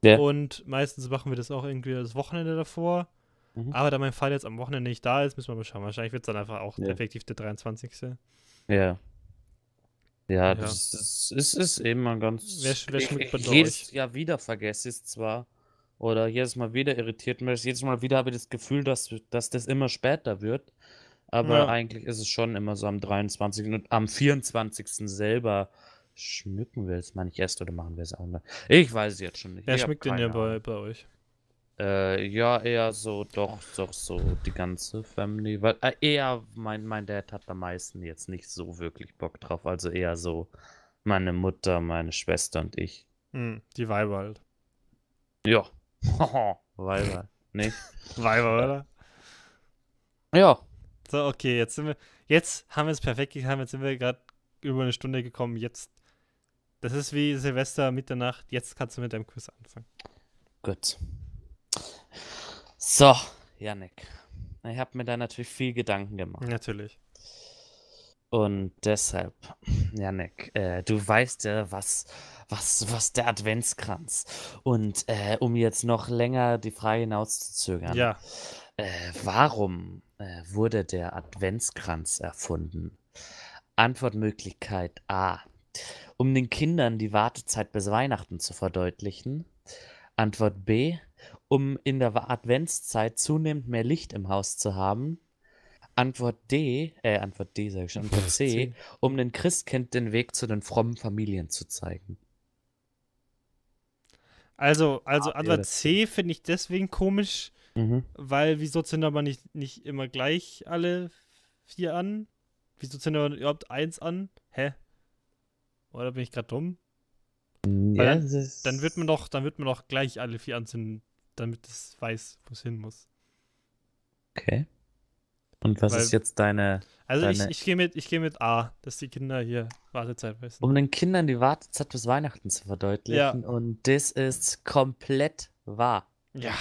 Ja. Und meistens machen wir das auch irgendwie das Wochenende davor. Mhm. Aber da mein Vater jetzt am Wochenende nicht da ist, müssen wir mal schauen. Wahrscheinlich wird es dann einfach auch Ja. effektiv der 23. Ja. Ja, Ja. das ist, ist, ist immer ganz. Wer wer bei ich- jedes Jahr wieder vergesse ich es zwar. Oder jedes Mal wieder irritiert mich. das. Jedes Mal wieder habe ich das Gefühl, dass, dass das immer später wird. Aber Ja. eigentlich ist es schon immer so am 23. und am 24. selber schmücken wir es mal nicht erst oder machen wir es auch noch. Ich weiß es jetzt schon nicht. Wer schmückt denn keine ja bei, bei euch? Äh, ja, eher so, doch, doch so die ganze Family. Weil, äh, eher, mein, mein Dad hat am meisten jetzt nicht so wirklich Bock drauf. Also eher so meine Mutter, meine Schwester und ich. Hm, die Weiber halt. Ja. Weil, nicht? Weiber, oder? Ja. So, okay, jetzt sind wir. Jetzt haben wir es perfekt gehabt. Jetzt sind wir gerade über eine Stunde gekommen. Jetzt. Das ist wie Silvester, Mitternacht. Jetzt kannst du mit deinem Quiz anfangen. Gut. So, Yannick. Ich habe mir da natürlich viel Gedanken gemacht. Natürlich. Und deshalb, Janek, äh, du weißt ja, was, was, was der Adventskranz. Und äh, um jetzt noch länger die Frage hinauszuzögern, Ja. äh, warum äh, wurde der Adventskranz erfunden? Antwortmöglichkeit A. Um den Kindern die Wartezeit bis Weihnachten zu verdeutlichen. Antwort B. Um in der Adventszeit zunehmend mehr Licht im Haus zu haben. Antwort D, äh, Antwort D sag ich schon, Antwort C, um den Christkind den Weg zu den frommen Familien zu zeigen. Also, also Ah, Antwort C finde ich deswegen komisch, Mhm. weil wieso zünden aber nicht, nicht immer gleich alle vier an? Wieso zünden aber überhaupt eins an? Hä? Oder bin ich gerade dumm? Ja, dann- Dann wird man doch, dann wird man doch gleich alle vier anzünden, damit es weiß, wo es hin muss. Okay. Und was Weil- ist jetzt deine. Also ich, Deine- ich gehe mit, ich gehe mit A, dass die Kinder hier Wartezeit wissen. Um den Kindern die Wartezeit bis Weihnachten zu verdeutlichen. Und das ist komplett wahr. Ja.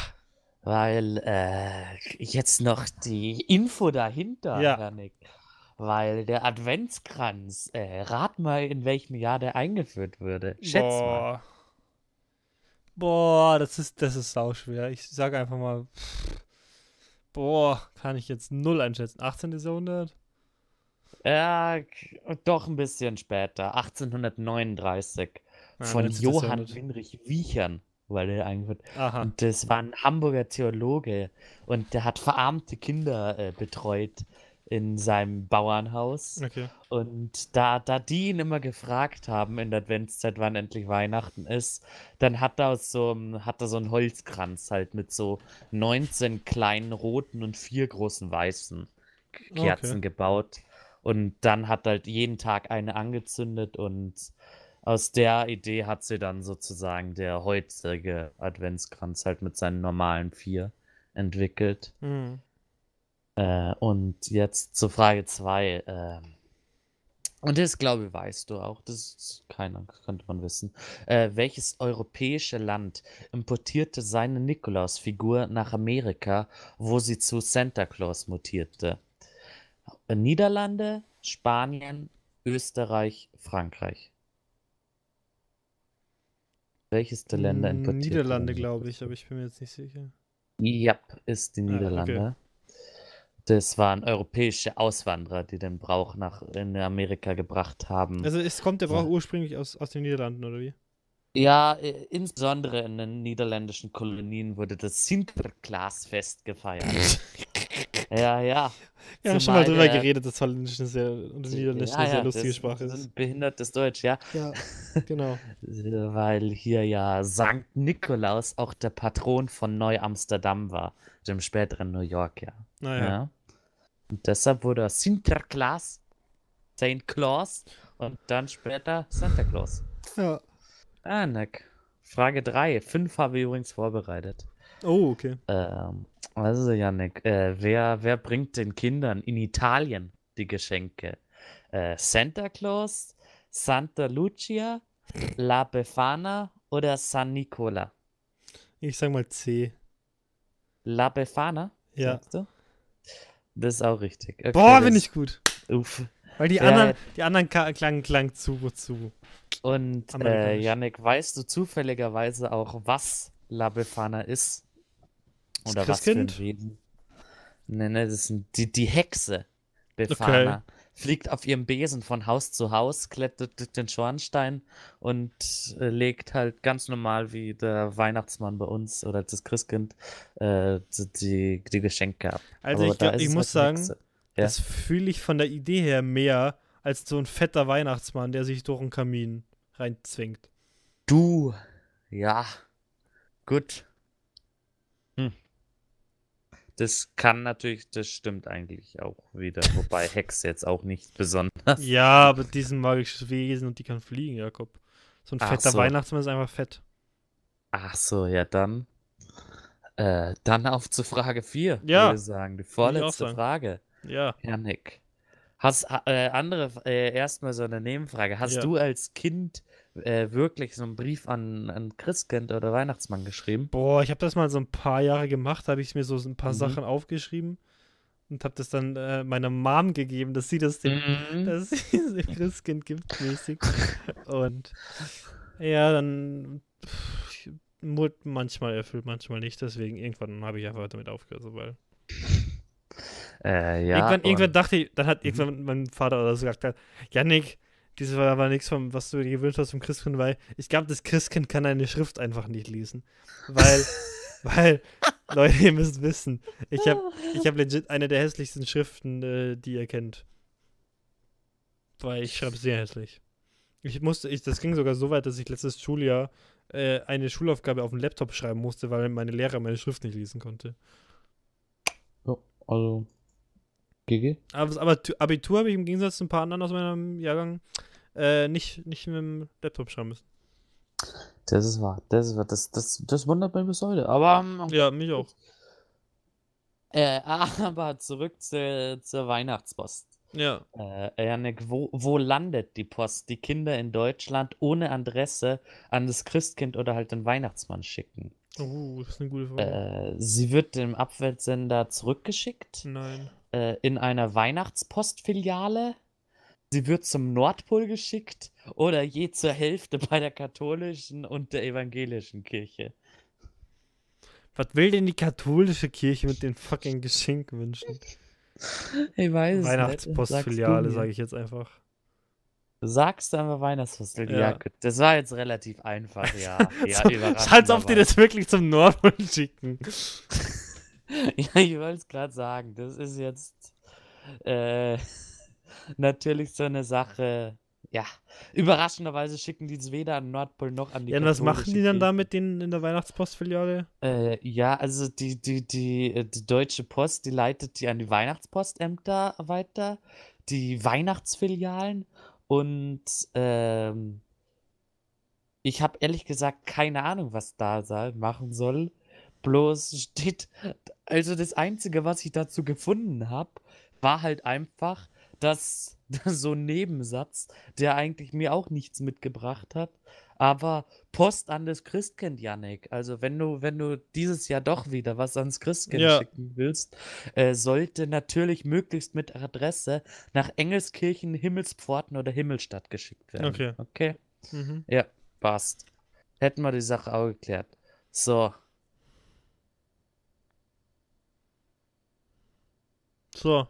Weil äh, jetzt noch die Info dahinter, Ja. Janik. Weil der Adventskranz, äh, rat mal, in welchem Jahr der eingeführt wurde. Schätz mal. Boah. Boah, das ist, das ist sauschwer. Ich sage einfach mal, pff, boah, kann ich jetzt null einschätzen. 18. Jahrhundert? Ja, doch ein bisschen später. 1839. Ah, von 19. Johann. Winrich Wiechern war der eingeführt. Aha. Und das war ein Hamburger Theologe und der hat verarmte Kinder äh, betreut in seinem Bauernhaus. Okay. Und da, da die ihn immer gefragt haben in der Adventszeit, wann endlich Weihnachten ist, dann hat er so hat er so einen Holzkranz halt mit so 19 kleinen roten und vier großen weißen Kerzen Okay. gebaut. Und dann hat halt jeden Tag eine angezündet und aus der Idee hat sie dann sozusagen der heutige Adventskranz halt mit seinen normalen vier entwickelt. Hm. Äh, und jetzt zur Frage 2. Ähm, und das, glaube ich, weißt du auch. Das ist keiner, könnte man wissen. Äh, welches europäische Land importierte seine Nikolausfigur nach Amerika, wo sie zu Santa Claus mutierte? Äh, Niederlande, Spanien, Österreich, Frankreich. Welches der Länder importierte? Niederlande, glaube ich, aber ich bin mir jetzt nicht sicher. ja, ist die Ah, okay. Das waren europäische Auswanderer, die den Brauch nach in Amerika gebracht haben. Also es kommt der Brauch Ja. ursprünglich aus, aus den Niederlanden, oder wie? ja, äh, insbesondere in den niederländischen Kolonien wurde das Sinterklaasfest gefeiert. ja, ja. Wir haben schon mal drüber der- geredet, dass Holländisch eine sehr, und Niederländisch Ja, eine sehr ja, lustige das Sprache ist behindertes Deutsch, ja. Ja, genau. Weil hier ja Sankt Nikolaus auch der Patron von Neu-Amsterdam war, dem späteren New York, ja. Naja. Ja. Und deshalb wurde er Sinterklaas, Saint Claus und dann später Santa Claus. Ja. Ah, Nick. Frage 3. Fünf habe ich übrigens vorbereitet. Oh, okay. Ähm, also, Janik, äh, wer, wer bringt den Kindern in Italien die Geschenke? Äh, Santa Claus, Santa Lucia, La Befana oder San Nicola? Ich sag mal C. La Befana? Ja. Sagst du? Das ist auch richtig. Okay, Boah, das- bin ich gut. Uff. Weil die Ja, anderen, die anderen ka- klang, klang zu, zu. Und äh. Yannick, weißt du zufälligerweise auch, was La Befana ist? Das Oder was für ein? Wesen? Nee, nee, das ist die, die Hexe Befana. Fliegt auf ihrem Besen von Haus zu Haus, klettert durch den Schornstein und äh, legt halt ganz normal wie der Weihnachtsmann bei uns oder das Christkind äh, die, die Geschenke ab. Also Aber ich, glaub, ich muss halt sagen. Ja. das fühle ich von der Idee her mehr als so ein fetter Weihnachtsmann, der sich durch einen Kamin reinzwingt. Du, ja, gut. Das kann natürlich, das stimmt eigentlich auch wieder. Wobei Hex jetzt auch nicht besonders. Ja, aber diesen magisches Wesen und die kann fliegen, Jakob. So ein Ach fetter so. Weihnachtsmann ist einfach fett. Ach so, ja, dann. Äh, dann auf zu Frage 4, Ja, würde ich sagen. Die vorletzte sagen. Frage. Ja. Janik. Hast, ha- äh, andere, äh, erstmal so eine Nebenfrage. Hast Ja. du als Kind äh, wirklich so einen Brief an, an Christkind oder Weihnachtsmann geschrieben? Boah, ich habe das mal so ein paar Jahre gemacht, habe ich mir so ein paar Mhm. Sachen aufgeschrieben und habe das dann äh, meiner Mom gegeben, dass sie das dem, Mhm. dass sie es dem Christkind gibt, mäßig. Und ja, dann pff, manchmal erfüllt, manchmal nicht. Deswegen irgendwann habe ich einfach damit aufgehört, so, weil Äh, ja, irgendwann, irgendwann dachte ich, dann hat Mhm. irgendwann mein Vater oder so gesagt, Janik, dieses war aber nichts vom, was du dir gewünscht hast vom Christkind, weil ich glaube, das Christkind kann deine Schrift einfach nicht lesen. Weil, weil, Leute, ihr müsst wissen, ich habe ich hab legit eine der hässlichsten Schriften, äh, die ihr kennt. Weil ich schreibe sehr hässlich. Ich musste, ich, das ging sogar so weit, dass ich letztes Schuljahr äh, eine Schulaufgabe auf dem Laptop schreiben musste, weil meine Lehrer meine Schrift nicht lesen konnte. Ja, also. GG? Aber, aber Tu- Abitur habe ich im Gegensatz zu ein paar anderen aus meinem Jahrgang äh, nicht, nicht mit dem Laptop schreiben müssen. Das ist wahr. Das ist wahr. Das, das, das wundert mich bis heute. Aber, ähm, Ja, mich auch. äh, aber zurück zu, zur Weihnachtspost. Ja. Äh, Janik, wo, wo landet die Post, die Kinder in Deutschland ohne Adresse an das Christkind oder halt den Weihnachtsmann schicken? Oh, das ist eine gute Frage. Äh, sie wird dem Abwärtssender zurückgeschickt Nein. äh, in einer Weihnachtspostfiliale. Sie wird zum Nordpol geschickt oder je zur Hälfte bei der katholischen und der evangelischen Kirche. Was will denn die katholische Kirche mit den fucking Geschenkwünschen? Ich weiß es nicht. Weihnachtspostfiliale, Sagst sage ich jetzt einfach. Sagst du einfach Weihnachtspostel? Ja. Das war jetzt relativ einfach, ja. ja als ob die das wirklich zum Nordpol schicken. Ja, ich wollte es gerade sagen. Das ist jetzt äh, natürlich so eine Sache. Ja, überraschenderweise schicken die es weder an den Nordpol noch an die Ja, und was machen die dann da mit denen in der Weihnachtspostfiliale? Äh, ja, also die, die, die, äh, die Deutsche Post, die leitet die an die Weihnachtspostämter weiter, die Weihnachtsfilialen und ähm, ich habe ehrlich gesagt keine Ahnung, was da sa- machen soll. Bloß steht, also das Einzige, was ich dazu gefunden habe, war halt einfach, dass so ein Nebensatz, der eigentlich mir auch nichts mitgebracht hat, aber Post an das Christkind, Yannick. Also wenn du, wenn du dieses Jahr doch wieder was ans Christkind Ja. schicken willst, äh, sollte natürlich möglichst mit Adresse nach Engelskirchen, Himmelspforten oder Himmelstadt geschickt werden. Okay. Okay. Mhm. Ja, passt. Hätten wir die Sache auch geklärt. So, So.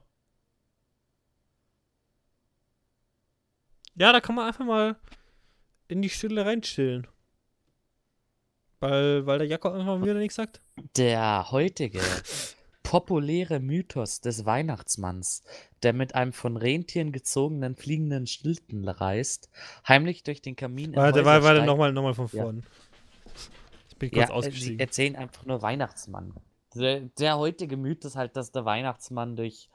Ja, da kann man einfach mal in die Stille reinstellen. Weil, weil der Jakob einfach wieder nichts sagt. der heutige populäre Mythos des Weihnachtsmanns, der mit einem von Rentieren gezogenen fliegenden Schlitten reist, heimlich durch den Kamin in Warte, warte, warte, nochmal noch mal von Ja. vorn. Ich bin kurz Ja, äh, sie ausgestiegen. erzählen einfach nur Weihnachtsmann. Der, der heutige Mythos halt, dass der Weihnachtsmann durch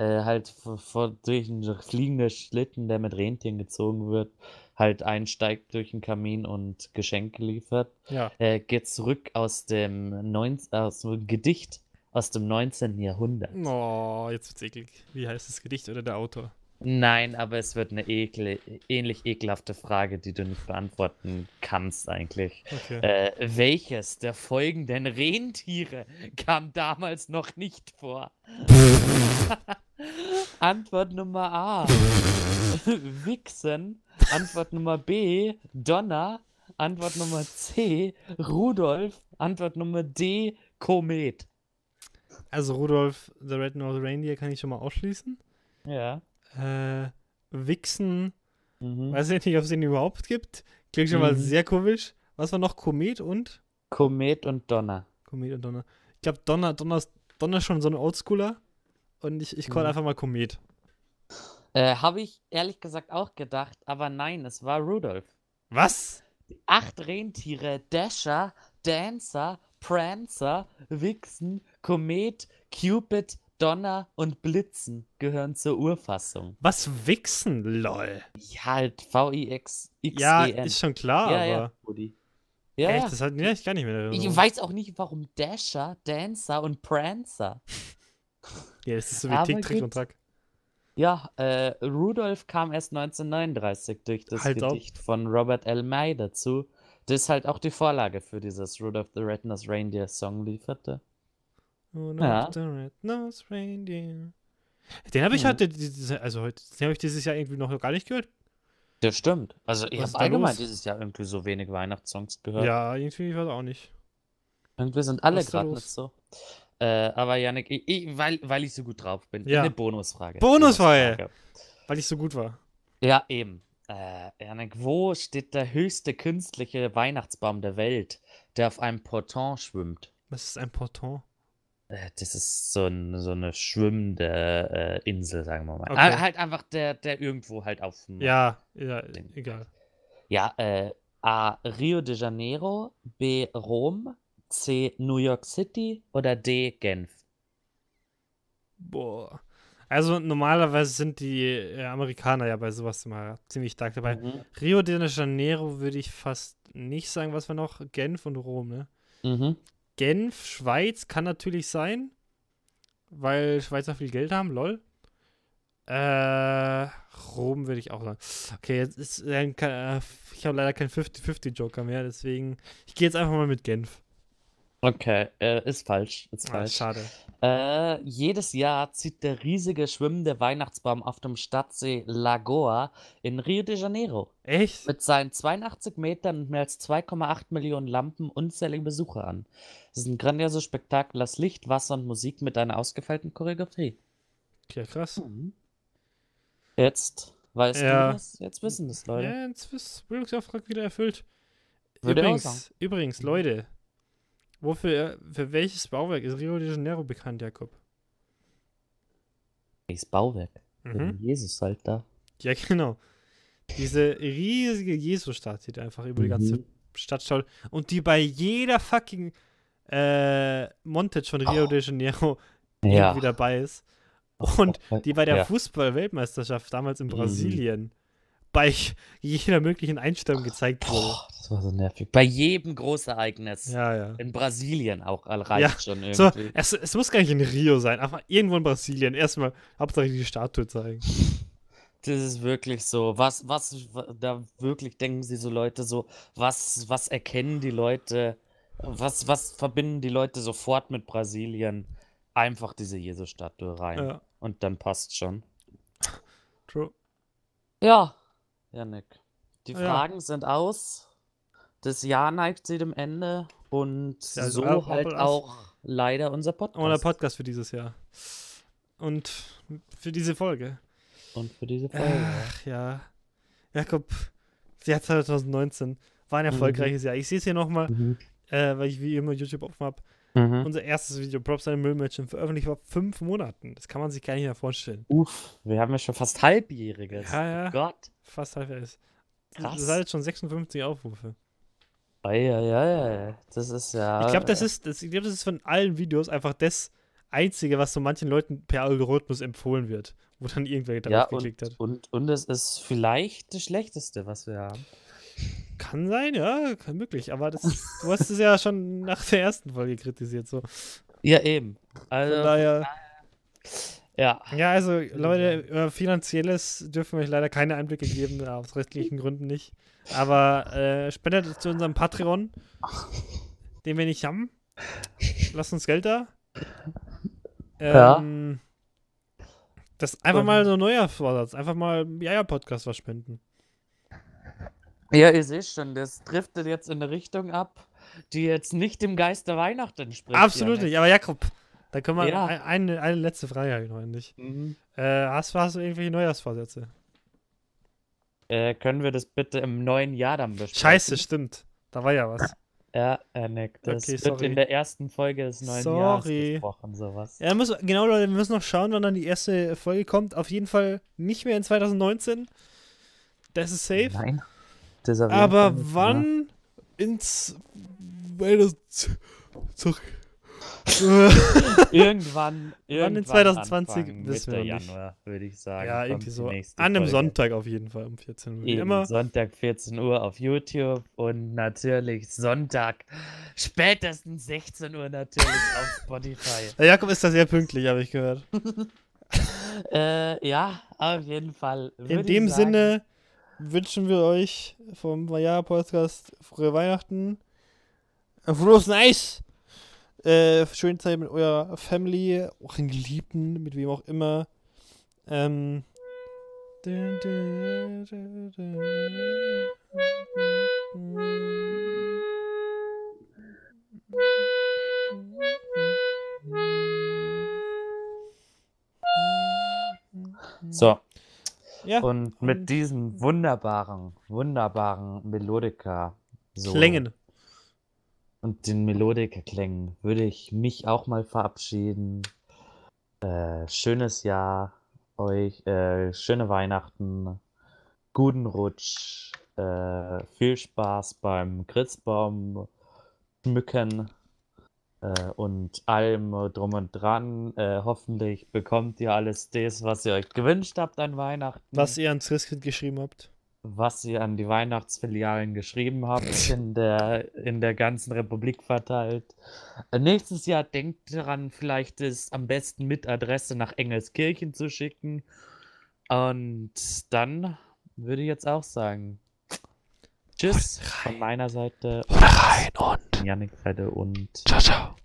äh, halt vor, vor, durch einen fliegenden Schlitten, der mit Rentieren gezogen wird, halt einsteigt durch den Kamin und Geschenke liefert. Ja. Äh, geht zurück aus dem, neun, aus dem Gedicht aus dem 19. Jahrhundert. Oh, jetzt wird's eklig. Wie heißt das Gedicht oder der Autor? Nein, aber es wird eine ekle, ähnlich ekelhafte Frage, die du nicht beantworten kannst eigentlich. Okay. Äh, welches der folgenden Rentiere kam damals noch nicht vor? Antwort Nummer A. Wixen. Antwort Nummer B. Donner. Antwort Nummer C. Rudolf. Antwort Nummer D. Komet. Also Rudolf the Red-Nosed Reindeer kann ich schon mal ausschließen. Ja. Äh, Wixen, Mhm. weiß ich nicht, ob es den überhaupt gibt. Klingt schon mal Mhm. sehr komisch. Was war noch? Komet und? Komet und Donner. Komet und Donner. Ich glaube, Donner, Donner, ist- Donner ist schon so ein Oldschooler. Und ich, ich call Mhm. einfach mal Komet. Äh, Habe ich ehrlich gesagt auch gedacht, aber nein, es war Rudolf. Was? Acht Rentiere, Dasher, Dancer, Prancer, Vixen, Komet, Cupid, Donner und Blitzen gehören zur Urfassung. Was Wichsen? Lol. Ja, halt V-I-X-X-E-N. Ja, ist schon klar, ja, aber. ja. Ja, Echt, ja. das hat ja, ich gar nicht mehr. Ich weiß auch nicht, warum Dasher, Dancer und Prancer. Ja, das ist so wie Aber Tick, Trick und Track. Ja, äh, Rudolf kam erst 1939 durch das Halt. Gedicht von Robert L. May dazu, das halt auch die Vorlage für dieses Rudolph the Red-Nosed Reindeer Song lieferte. Oh, Ja. the red-nosed reindeer. Den habe ich Mhm. heute, also heute, den habe ich dieses Jahr irgendwie noch gar nicht gehört. Das stimmt. Also ich habe allgemein los? dieses Jahr irgendwie so wenig Weihnachtssongs gehört. Ja, irgendwie war auch nicht. Irgendwie sind alle gerade nicht so. Äh, aber Janik, ich, ich, weil, weil ich so gut drauf bin, Ja. eine Bonusfrage. Bonusfrage! Weil ich so gut war. Ja, eben. Äh, Janik, wo steht der höchste künstliche Weihnachtsbaum der Welt, der auf einem Porton schwimmt? Was ist ein Porton? Äh, Das ist so, ein, so eine schwimmende äh, Insel, sagen wir mal. Okay. Ah, halt einfach der, der irgendwo halt auf dem. Ja, ja, egal. Ja, äh, A. Rio de Janeiro, B. Rom, C. New York City oder D. Genf. Boah. Also normalerweise sind die äh, Amerikaner ja bei sowas immer ziemlich stark dabei. Mhm. Rio de Janeiro würde ich fast nicht sagen, was war noch? Genf und Rom, ne? Mhm. Genf, Schweiz kann natürlich sein, weil Schweizer viel Geld haben, lol. Äh, Rom würde ich auch sagen. Okay, jetzt ist, äh, äh, ich habe leider keinen 50-50-Joker mehr, deswegen, ich gehe jetzt einfach mal mit Genf. Okay, äh, ist falsch. Ist Ah, falsch. schade. Äh, jedes Jahr zieht der riesige schwimmende Weihnachtsbaum auf dem Stadtsee Lagoa in Rio de Janeiro Echt? mit seinen 82 Metern und mehr als 2,8 Millionen Lampen unzählige Besucher an. Es ist ein grandioses Spektakel aus Licht, Wasser und Musik mit einer ausgefeilten Choreografie. Ja, krass. Jetzt weißt Ja. du das? Jetzt wissen das Leute. Ja, jetzt ist Bildungsauftrag wieder erfüllt. Würde. Übrigens, übrigens, Leute, wofür, für welches Bauwerk ist Rio de Janeiro bekannt, Jakob? Das Bauwerk. Mhm. Jesus halt da. Ja, genau. Diese riesige Jesus-Statue, die einfach über die ganze Mhm. Stadt schaut und die bei jeder fucking äh, Montage von Rio Oh. de Janeiro Ja. irgendwie dabei ist. Und die bei der Ja. Fußball-Weltmeisterschaft damals in Mhm. Bei jeder möglichen Einstellung gezeigt wurde. Boah, das war so nervig. Bei jedem Großereignis. Ja, ja. In Brasilien auch all- reicht schon So, irgendwie. es, es muss gar nicht in Rio sein, aber irgendwo in Brasilien. Erstmal Hauptsache die Statue zeigen. Das ist wirklich so. Was, was, wa- da wirklich denken sie so Leute so, was, was erkennen die Leute, was, was verbinden die Leute sofort mit Brasilien? Einfach diese Jesus-Statue rein. Ja, Und dann passt schon. true. Ja, Janik. Die Ja. Fragen sind aus. Das Jahr neigt sich dem Ende. Und Ja, also so ab- halt ab- auch leider unser Podcast. Und der Podcast für dieses Jahr. Und für diese Folge. Und für diese Folge. Ach ja. Jakob, das Jahr 2019 war ein erfolgreiches Jahr. Ich sehe es hier nochmal, Mhm. äh, weil ich wie immer YouTube offen habe. Mhm. Unser erstes Video, Props an den Müllmädchen, veröffentlicht vor fünf Monaten. Das kann man sich gar nicht mehr vorstellen. Uff, wir haben ja schon fast halbjähriges. Ja, ja. Gott. Fast halb ist. Krass. Das hat jetzt schon 56 Aufrufe. Eieiei, das ist ja. Ich glaube, das ist, das, ich glaub, das ist von allen Videos einfach das Einzige, was so manchen Leuten per Algorithmus empfohlen wird, wo dann irgendwer darauf Ja, geklickt hat. und, und es ist vielleicht das Schlechteste, was wir haben. Kann sein, ja, möglich. Aber das, du hast es ja schon nach der ersten Folge kritisiert. So. Ja, eben. Von Also, daher, Ja. Ja, also Leute, über finanzielles dürfen wir euch leider keine Einblicke geben, aus rechtlichen Gründen nicht. Aber äh, spendet zu unserem Patreon, den wir nicht haben. Lasst uns Geld da. Ja. Ähm, Das einfach mal so ein neuer Vorsatz. Einfach mal Jaja-Podcast was spenden. Ja, ihr seht schon, das driftet jetzt in eine Richtung ab, die jetzt nicht dem Geist der Weihnacht entspricht. Absolut nicht. Aber Jakob, da können wir Ja. ein- eine, eine letzte Frage habe ich noch an dich. Mhm. Äh, hast, hast du irgendwelche Neujahrsvorsätze? Äh, können wir das bitte im neuen Jahr dann besprechen? Scheiße, stimmt. Da war ja was. Ja, äh, Nick, das Okay, wird in der ersten Folge des neuen Jahres Sorry. besprochen, sowas. Ja, muss, genau, Leute, wir müssen noch schauen, wann dann die erste Folge kommt. Auf jeden Fall nicht mehr in 2019. Das ist safe. Nein. Das Aber wann ins. Sorry. Irgendwann, irgendwann in 2020 Anfang wissen Mitte wir noch nicht. Januar, würde ich sagen. ja, irgendwie so. An einem Folge. Sonntag auf jeden Fall um 14 Uhr. Wie Eben, immer. Sonntag 14 Uhr auf YouTube und natürlich Sonntag spätestens 16 Uhr natürlich auf Spotify. Der Jakob ist da sehr pünktlich, habe ich gehört. Äh, ja, auf jeden Fall. In dem sagen, Sinne wünschen wir euch vom Jahr-Podcast frohe Weihnachten. Ein frohes Nice! Äh, schöne Zeit mit eurer Family, euren Geliebten, mit wem auch immer. Ähm. So, Ja, und mit diesen wunderbaren, wunderbaren Melodika so, Klängen. Und den Melodika-Klängen würde ich mich auch mal verabschieden. Äh, schönes Jahr euch, äh, schöne Weihnachten, guten Rutsch, äh, viel Spaß beim Christbaum schmücken äh, und allem drum und dran. Äh, hoffentlich bekommt ihr alles das, was ihr euch gewünscht habt an Weihnachten Was ihr ans Christkind geschrieben habt. Was ihr an die Weihnachtsfilialen geschrieben habt, in der, in der ganzen Republik verteilt. Äh, Nächstes Jahr denkt daran, vielleicht es am besten mit Adresse nach Engelskirchen zu schicken. Und dann würde ich jetzt auch sagen, Tschüss von meiner Seite, Rein und Janik Fredde und ciao, ciao.